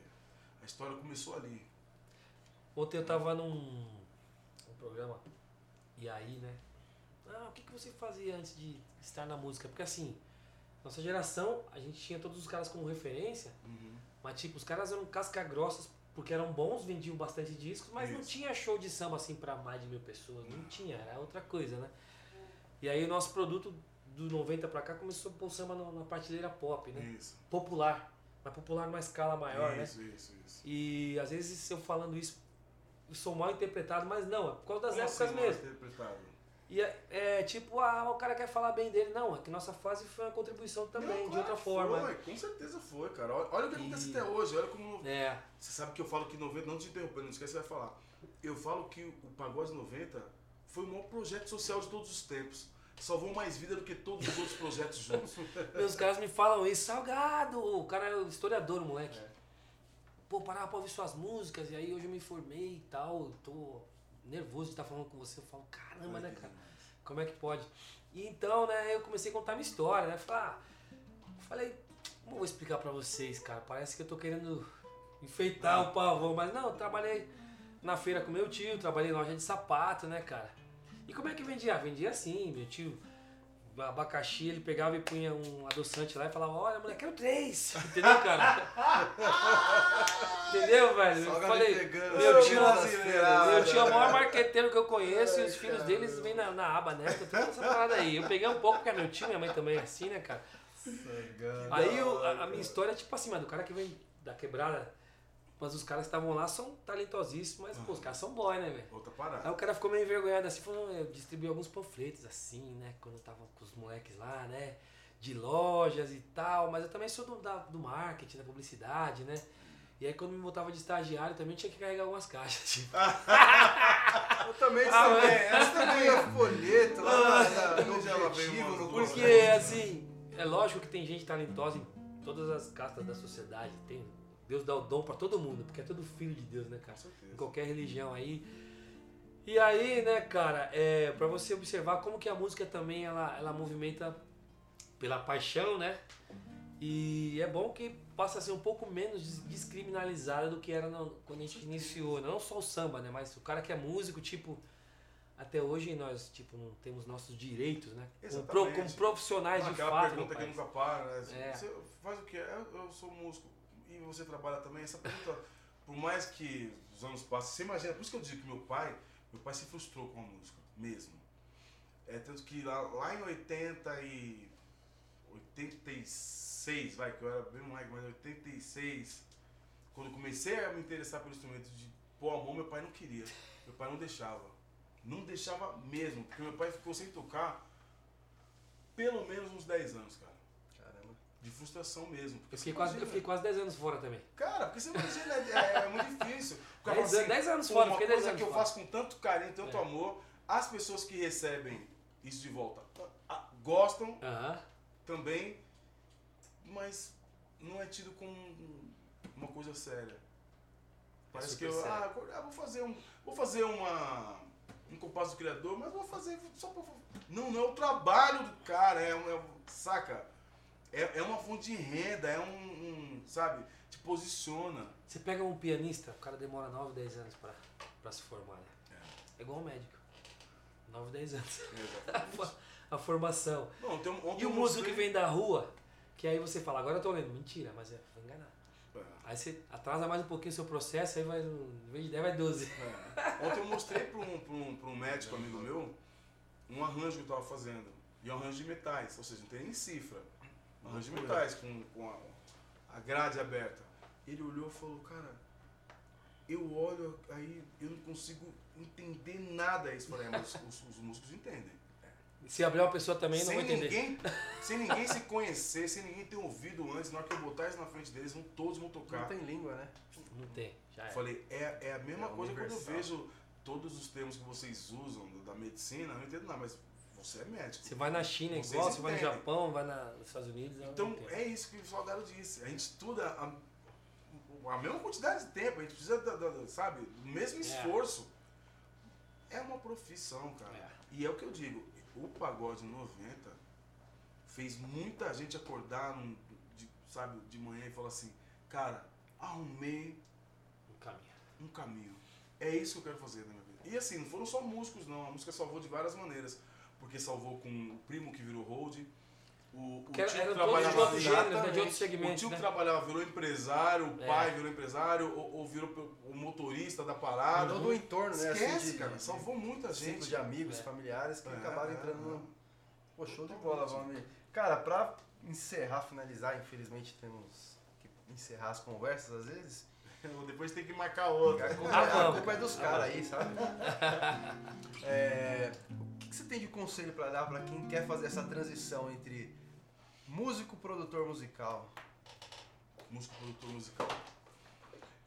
a história começou ali. Ontem eu tava num, programa, e aí, né? Ah, o que, que você fazia antes de estar na música? Porque assim, nossa geração, a gente tinha todos os caras como referência, mas tipo, os caras eram casca grossas porque eram bons, vendiam bastante discos, mas não Isso. tinha show de samba assim pra mais de mil pessoas. Não tinha, era outra coisa, né? E aí o nosso produto do 90 pra cá começou a pôr samba na, prateleira pop, né? Isso. Popular. Mas popular numa escala maior, né? isso, isso, isso. E às vezes eu falando isso, sou mal interpretado, mas não, é por causa das Como épocas assim, mal mesmo. interpretado? E é, é tipo, ah, o cara quer falar bem dele. Não, é que nossa fase foi uma contribuição também, Não, de claro outra que forma. Foi, com certeza foi, cara. Olha, olha o que acontece E- até hoje. Olha como. É, Você sabe que eu falo que 90, não te interrompendo, não esquece que você vai falar. Eu falo que o Pagode 90 foi o maior projeto social de todos os tempos. Salvou mais vida do que todos os outros projetos juntos. meus caras me falam isso, Salgado, o cara é o historiador, moleque. É. Pô, parava pra ouvir suas músicas, e aí hoje eu me formei e tal, tô nervoso de estar falando com você. Eu falo, caramba, né, cara? Como é que pode? E então, né, eu comecei a contar minha história, né? Falei, ah, falei, como eu vou explicar pra vocês, cara? Parece que eu tô querendo enfeitar o pavão, mas não, eu trabalhei na feira com meu tio, trabalhei em loja de sapato, né, cara? E como é que vendia? Vendia assim, meu tio. Abacaxi, ele pegava e punha um adoçante lá e falava, olha, moleque, quero três. Entendeu, cara? Entendeu, velho? Eu falei, pegando, meu assim, tio, brasileirada. meu tio é o maior marqueteiro que eu conheço e os Ai, filhos cara. deles vêm na, na aba, né? Tudo essa parada aí. Eu peguei um pouco, porque meu tio, minha mãe também é assim, né, cara? Aí hora, a, a minha história é tipo assim, mano, o cara que vem da quebrada, mas os caras que estavam lá são talentosíssimos, mas, pô, os caras são boy, né, velho? Outra Aí parada. o cara ficou meio envergonhado assim, falou, eu distribuí alguns panfletos assim, né? Quando eu tava com os moleques lá, né? De lojas e tal, mas eu também sou do, da- do marketing, da publicidade, né? E aí quando me botava de estagiário também tinha que carregar algumas caixas, tipo. Eu também Ah, também. é. Essa também é folheto lá Ah, no lavei objetivo, no. Porque, assim, é lógico que tem gente talentosa em todas as castas da sociedade. Tem, Deus dá o dom pra todo mundo, porque é todo filho de Deus, né, cara? Em qualquer religião aí. E aí, né, cara, é para você observar como que a música também ela, ela movimenta pela paixão, né? E é bom que passa a ser um pouco menos des- descriminalizada do que era no- quando a gente iniciou. Não só o samba, né? Mas o cara que é músico, tipo, até hoje nós, tipo, não temos nossos direitos, né? Como, pro- como profissionais Não, de aquela fato. pergunta que nunca para, né? É. Você faz o quê? Eu, eu sou músico e você trabalha também. Essa pergunta, por mais que os anos passem, você imagina, por isso que eu digo que meu pai, meu pai se frustrou com a música, mesmo. É tanto que lá, lá em 80 e 86, vai, que eu era bem moleque, mas 86, quando comecei a me interessar pelo instrumento de pôr a mão, meu pai não queria. Meu pai não deixava. Não deixava mesmo, porque meu pai ficou sem tocar pelo menos uns 10 anos, cara. De frustração mesmo. Porque Eu fiquei, quase, eu fiquei quase 10 anos fora também. Cara, porque você imagina, é, é muito difícil. O cara 10 fala anos- 10 anos "Pô, fora, uma fiquei 10 coisa anos que eu fora." faço com tanto carinho, tanto É. amor, as pessoas que recebem isso de volta gostam Aham. também, mas não é tido como uma coisa séria. Parece super que eu, ah, vou fazer um, vou fazer uma um compasso do criador, mas vou fazer só pra, não, não é o trabalho do cara, é, é um- saca? É, é uma fonte de renda, é um, um, sabe? Te posiciona. Você pega um pianista, o cara demora 9, 10 anos pra, pra se formar, né? É igual um médico. 9, 10 anos. A formação. Não, tem, E o músico que mostrei- vem da rua, que aí você fala, agora eu tô lendo. Mentira, mas é, vou enganar. É. Aí você atrasa mais um pouquinho o seu processo, aí vai, em vez de 10, vai 12. É. Ontem eu mostrei para um, pra um, pra um médico amigo meu um arranjo que eu tava fazendo. E é um arranjo de metais, ou seja, não tem nem cifra. Um arranjo de metais, com, com a, a grade aberta. Ele olhou e falou, cara, eu olho aí, eu não consigo entender nada isso. Falei, é, mas os, os músicos entendem. Se abrir uma pessoa também, não sem, vai entender. ninguém, sem ninguém se conhecer, sem ninguém ter ouvido antes, na hora que eu botar isso na frente deles, vão, todos vão tocar. Não tem língua, né? Não tem, já é. Falei, é, é a mesma É coisa quando eu universal. vejo todos os termos que vocês usam da medicina, eu não entendo nada, mas você é médico. Você vai na China Vocês igual, você vai no entendem. Japão, vai na, nos Estados Unidos. não Então é isso que o Salgado disse. A gente estuda a, a mesma quantidade de tempo, a gente precisa, da, da- sabe, do mesmo É. esforço. É uma profissão, cara. É. E é o que eu digo, o pagode 90 fez muita gente acordar, num- de, sabe, de manhã e falar assim, cara, arrumei Um caminho. um caminho. É isso que eu quero fazer na minha vida. E assim, não foram só músicos, não. A música salvou de várias maneiras. Porque salvou com o primo que virou hold, o, o Que era- tio todos trabalhava de outros gêneros, né, de outros segmentos, O tio né? que trabalhava virou empresário, o É. pai virou empresário, ou, ou virou o motorista da parada. Todo o entorno, né? Esquece, assim, de, cara. Salvou muita ciclo gente. de amigos, É. familiares que É, acabaram é, entrando no. Pô, show de bola, vamos. Cara, pra encerrar, finalizar, infelizmente temos que encerrar as conversas às vezes. Depois tem que marcar outra. A culpa, Ah, a culpa é dos caras aí, sabe? É, que você tem de conselho pra dar pra quem quer fazer essa transição entre músico produtor musical? músico produtor musical.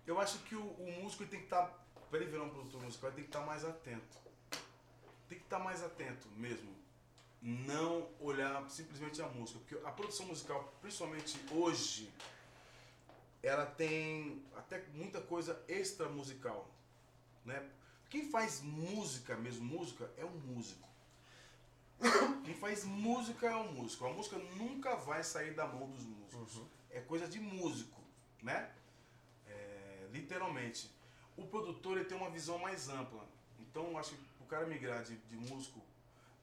Eu acho que o, o músico tem que estar, para ele virar um produtor musical, ele tem que estar mais atento. Tem que estar mais atento mesmo. Não olhar simplesmente a música, porque a produção musical, principalmente hoje, ela tem até muita coisa extra musical, né? Quem faz música mesmo, música, é um músico. Quem faz música é um músico. A música nunca vai sair da mão dos músicos. É coisa de músico, né? É, literalmente. O produtor ele tem uma visão mais ampla. Então, acho que o cara migrar de, de músico,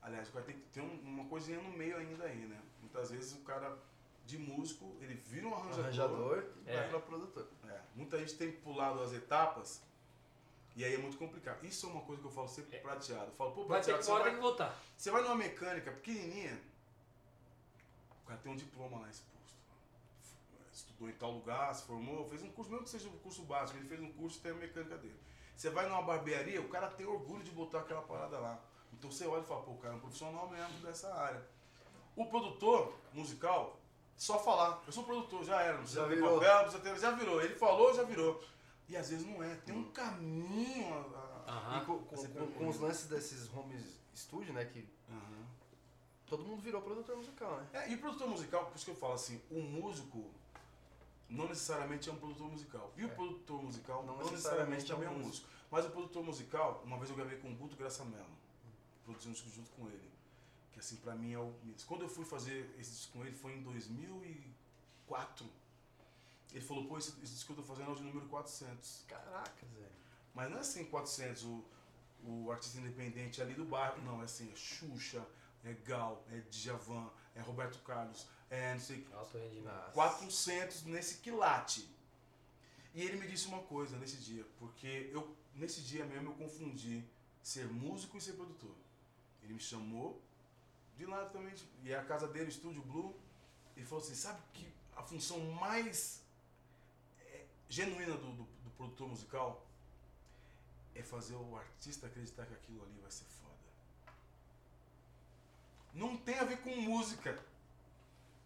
aliás, o cara tem que ter um- uma coisinha no meio ainda aí, né? Muitas vezes o cara de músico, ele vira um arranjador. Arranjador e É. vai pra produtor. É, muita gente tem pulado as etapas e aí é muito complicado. Isso é uma coisa que eu falo sempre pro prateado. Eu falo, pô, Vai ter prateado, que você vai, tem que voltar. você vai numa mecânica pequenininha, o cara tem um diploma lá exposto. Estudou em tal lugar, se formou, fez um curso, mesmo que seja um curso básico, ele fez um curso e tem a mecânica dele. Você vai numa barbearia, o cara tem orgulho de botar aquela parada lá. Então você olha e fala, pô, o cara é um profissional mesmo dessa área. O produtor musical, só falar, eu sou produtor, já era, não precisa Já ter virou. papel, não precisa ter, já virou. Ele falou, já virou. E às vezes não é, tem um caminho a- a- Aham. Com, com- com- com os lances desses home studio, né? Que Aham. todo mundo virou produtor musical, né? É, e o produtor musical, por isso que eu falo assim, o músico não necessariamente é um produtor musical. E o É. produtor musical Não não, necessariamente necessariamente é um também é um músico. músico. Mas o produtor musical, uma vez eu gravei com o Guto Graça Mello, produzindo um disco junto com ele. Que assim, pra mim é o. Quando eu fui fazer esse disco com ele foi em 2004. Ele falou, pô, esse, esse disco que eu tô fazendo é o de número 400. Caracas, velho. Mas não é assim 400, o, o artista independente ali do bairro. Não, é assim, é Xuxa, é Gal, é Djavan, é Roberto Carlos, é não sei. Nossa. 400 nesse quilate. E ele me disse uma coisa nesse dia, porque eu nesse dia mesmo eu confundi ser músico e ser produtor. Ele me chamou de lado também, tipo, e é a casa dele, o Estúdio Blue, e falou assim, sabe que a função mais genuína do, do, do produtor musical é fazer o artista acreditar que aquilo ali vai ser foda. Não tem a ver com música.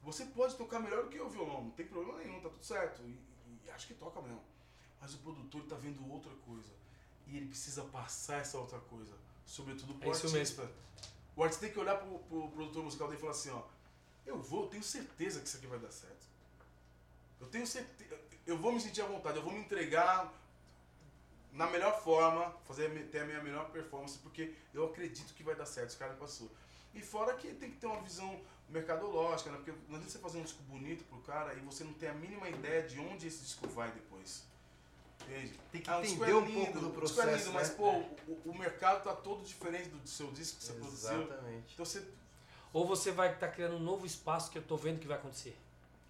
Você pode tocar melhor do que o violão, não tem problema nenhum, tá tudo certo. E, e acho que toca mesmo. Mas o produtor tá vendo outra coisa. E ele precisa passar essa outra coisa. Sobretudo pro É artista. O artista tem que olhar pro, pro produtor musical dele e falar assim, ó. Eu vou, eu tenho certeza que isso aqui vai dar certo. Eu tenho certeza. Eu vou me sentir à vontade, eu vou me entregar na melhor forma, fazer ter a minha melhor performance, porque eu acredito que vai dar certo, esse cara passou. E fora que tem que ter uma visão mercadológica, né? Porque não adianta você fazer um disco bonito pro cara e você não tem a mínima ideia de onde esse disco vai depois. Entende? Tem que Ah, entender é um lindo, pouco do o disco é lindo, processo, mas né? pô, o, o mercado tá todo diferente do seu disco que você produziu. Exatamente. Então você. Ou você vai estar criando um novo espaço que eu tô vendo que vai acontecer.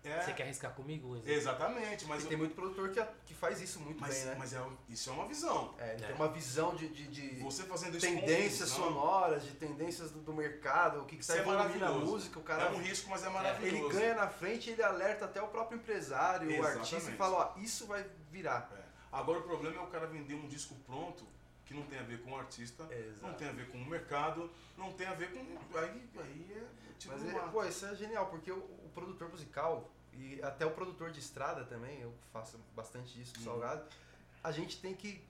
É, Você quer arriscar comigo? Exatamente, mas. E eu- tem muito produtor que, que faz isso muito mas, bem, né? mas é, isso é uma visão. É, ele É. tem uma visão de, de, de Você fazendo isso tendências sonoras, de tendências do, do mercado, o que, que Isso tá é evoluindo na maravilhoso. música, o cara É um risco, mas é maravilhoso. ele ganha na frente, ele alerta até o próprio empresário, o artista e Exatamente. fala, ó, isso vai virar. É. Agora o problema é o cara vender um disco pronto que não tem a ver com o artista, Exato. não tem a ver com o mercado, não tem a ver com. Aí, aí é tipo Mas, é, pô, isso é genial, porque o, o produtor musical e até o produtor de estrada também, eu faço bastante isso do Uhum. Salgado, a gente tem que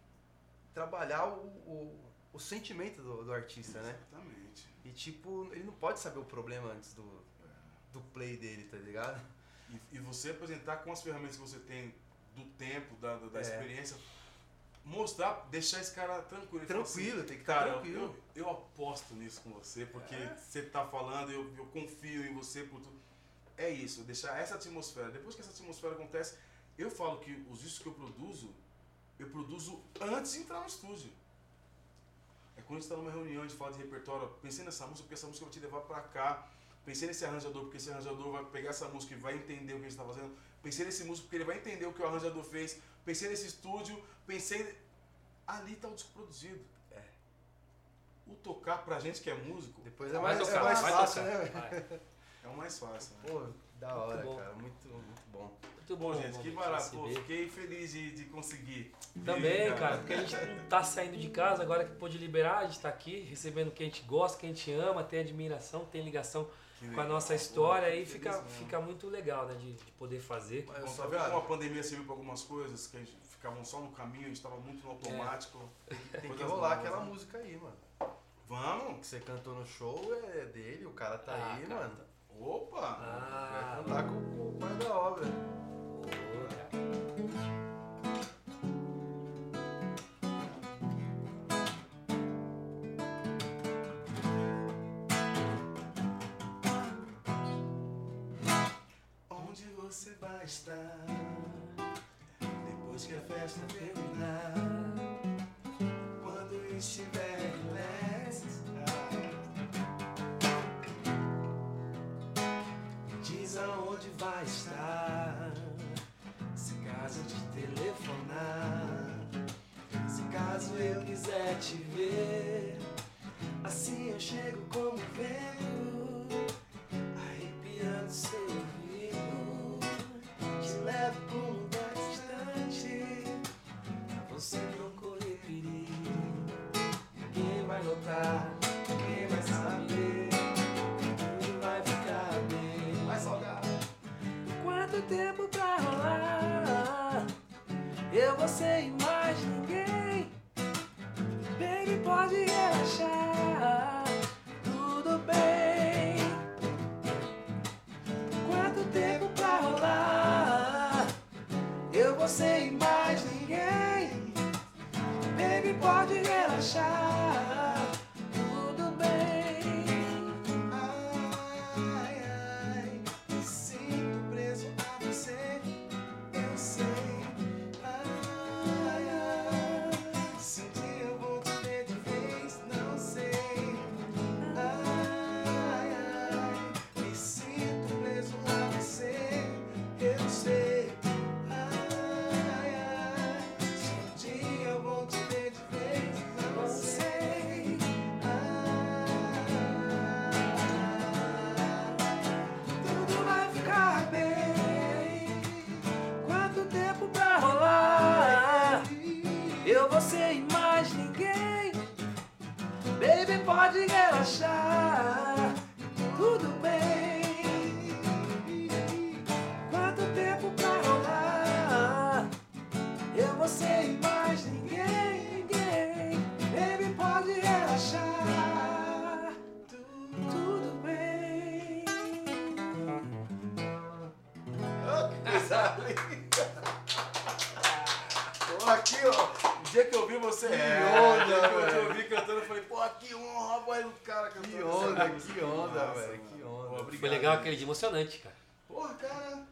trabalhar o, o, o sentimento do, do artista, né? Exatamente. E tipo, ele não pode saber o problema antes do, do play dele, tá ligado? E, e você apresentar com as ferramentas que você tem do tempo, da, da, da É. experiência, mostrar, deixar esse cara tranquilo. Fala Tranquilo, tem que assim, estar cara, tranquilo. eu, eu aposto nisso com você, porque É. você tá falando, eu, eu confio em você por tudo. É isso, deixar essa atmosfera. Depois que essa atmosfera acontece, eu falo que os discos que eu produzo, eu produzo antes de entrar no estúdio. É quando a gente está numa reunião, a gente fala de repertório, pensei nessa música porque essa música vai te levar pra cá. Pensei nesse arranjador porque esse arranjador vai pegar essa música e vai entender o que a gente está fazendo. Pensei nesse músico porque ele vai entender o que o arranjador fez. Pensei nesse estúdio, pensei. Ali tá o disco produzido. É. O tocar pra gente que é músico Depois é Vai mais, tocar, é mais vai fácil, tocar. né? Vai. é o mais fácil. Né? Pô, da hora, bom. cara. Muito, muito bom. Muito Bom, bom, gente, bom que barato. Pô, fiquei feliz de, de conseguir. Também, vir, cara, porque a gente não tá saindo de casa, agora que pôde liberar, a gente tá aqui recebendo o que a gente gosta, que a gente ama, tem admiração, tem ligação com a nossa história aí feliz fica, mesmo. fica muito legal, né, de, de poder fazer. Mas, Bom, vendo como a pandemia serviu pra algumas coisas que a gente ficavam só no caminho, a gente tava muito no automático. tem que rolar novas, aquela né? música aí, mano. Vamos? Que você cantou no show é dele, o cara tá Ah, aí, cara. mano. Opa! Ah, Vai cantar com, com o pai da obra. boa, depois que a tempo pra rolar? Eu, você e você e dia que eu vi você. Que é, onda, o dia que eu te velho. ouvi cantando, eu falei, pô, que honra, voz do cara cantando. Que onda, que onda, Massa, velho, que onda. Pô, obrigado, Foi legal aquele dia, emocionante, cara. Porra, cara.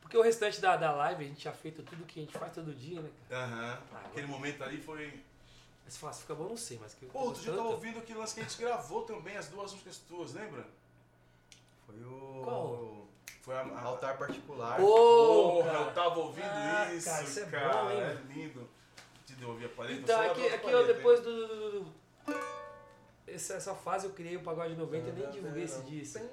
Porque o restante da, da live a gente já feito tudo que a gente faz todo dia, né, cara? Aham. Ah, Aquele momento ali foi. Mas se fácil, fica bom, não sei, mas que Pô, outro dia eu tava gostando. ouvindo aquele lance que a gente gravou também, as duas músicas tuas, lembra? Foi o Qual? Foi a. a... altar particular. Pô, Porra, cara. eu tava ouvindo Ah, isso, cara, isso é cara. bom, hein? É lindo. Te devolvi a paleta. Então, só aqui, aqui eu depois hein? do. do- do- essa, essa fase eu criei o Pagode 90 e nem divulguei esse dia. assim.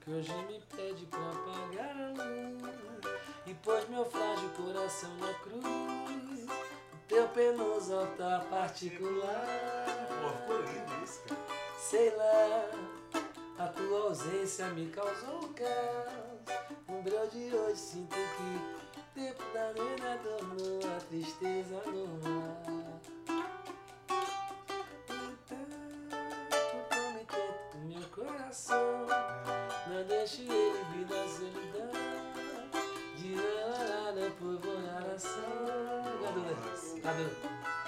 Que hoje me pede pra pagar a luz E pôs meu frágil coração na cruz Teu penoso altar particular Pô, ficou lindo isso, cara. Sei lá, a tua ausência me causou um caos. Um breu de hoje sinto que tempo da nena tornou a tristeza normal. Não deixe ele vir da solidão. De nada por oração. Nossa. Cadê?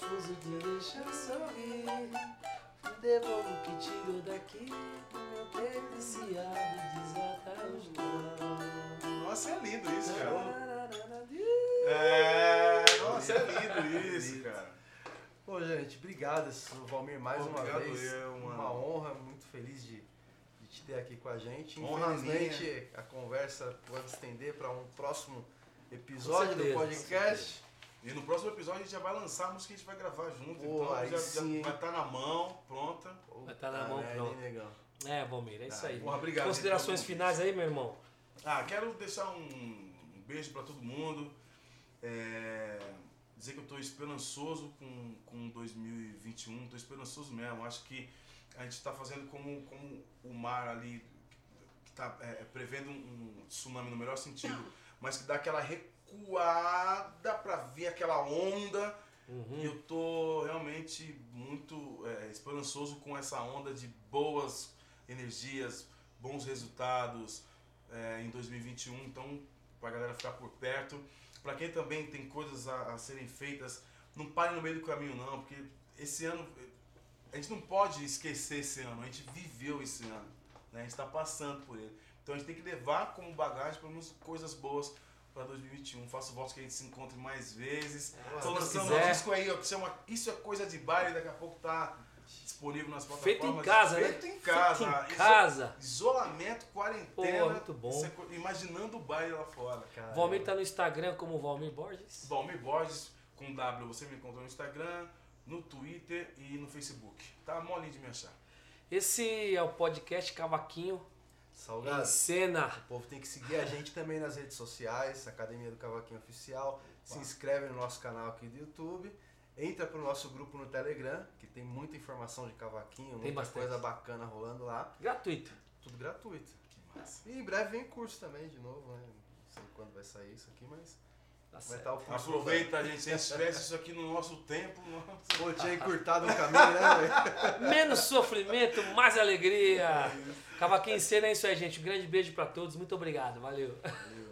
Confuso de deixar sorrir Devolvo o que tirou daqui Do meu deliciado desatar os nós Nossa, é lindo isso, cara. É, nossa, é lindo isso, cara. Pô, gente, obrigado, Valmir, mais uma Obrigado vez. eu, mano. Uma honra, muito feliz de, de te ter aqui com a gente. Honra Infelizmente, a conversa pode estender para um próximo episódio do certeza, podcast. E no próximo episódio a gente já vai lançar a música que a gente vai gravar junto. Pô, então aí já, já vai estar na mão, pronta. Vai tá na mão, negão? É, Valmir, é isso aí. Porra, obrigado, Considerações gente. finais aí, meu irmão? Ah, quero deixar um, um beijo pra todo mundo. É, dizer que eu tô esperançoso com, com 2021. Tô esperançoso mesmo. Acho que a gente tá fazendo como, como o mar ali, que tá é, prevendo um, um tsunami no melhor sentido, mas que dá aquela recuada pra vir aquela onda. E eu tô realmente muito é, esperançoso com essa onda de boas energias, bons resultados é, em 2021. Então, pra galera ficar por perto. Pra quem também tem coisas a, a serem feitas, não pare no meio do caminho não, porque esse ano a gente não pode esquecer esse ano. A gente viveu esse ano, né? A gente está passando por ele. Então a gente tem que levar como bagagem pelo menos coisas boas para 2021. Faço votos que a gente se encontre mais vezes. Ah, Tô lançando um disco aí, ó, que chama Isso é Coisa de Baile, daqui a pouco tá disponível nas plataformas. Feito em casa, né? Feito em casa. Feito em Iso- casa. Isolamento, quarentena. Pô, muito bom. é imaginando o baile lá fora. Cara, Valmir tá no Instagram como Valmir Borges. Valmir Borges com W, você me encontrou no Instagram, no Twitter e no Facebook. Tá molinho de me achar. Esse é o podcast Cavaquinho Salgado. em cena. O povo tem que seguir a gente também nas redes sociais, Academia do Cavaquinho Oficial. Se inscreve no nosso canal aqui do YouTube. Entra pro nosso grupo no Telegram, que tem muita informação de cavaquinho, muita bastante. coisa bacana rolando lá. Gratuito. Tudo gratuito. E em breve vem curso também, de novo, né? Não sei quando vai sair isso aqui, mas Tá certo. curso. Aproveita, gente. Se a gente tivesse isso aqui no nosso tempo, nossa. Pô, tinha encurtado o caminho, né, velho? Menos sofrimento, mais alegria. Cavaquinho em cena é isso aí, gente. Um grande beijo pra todos. Muito obrigado. Valeu. Valeu.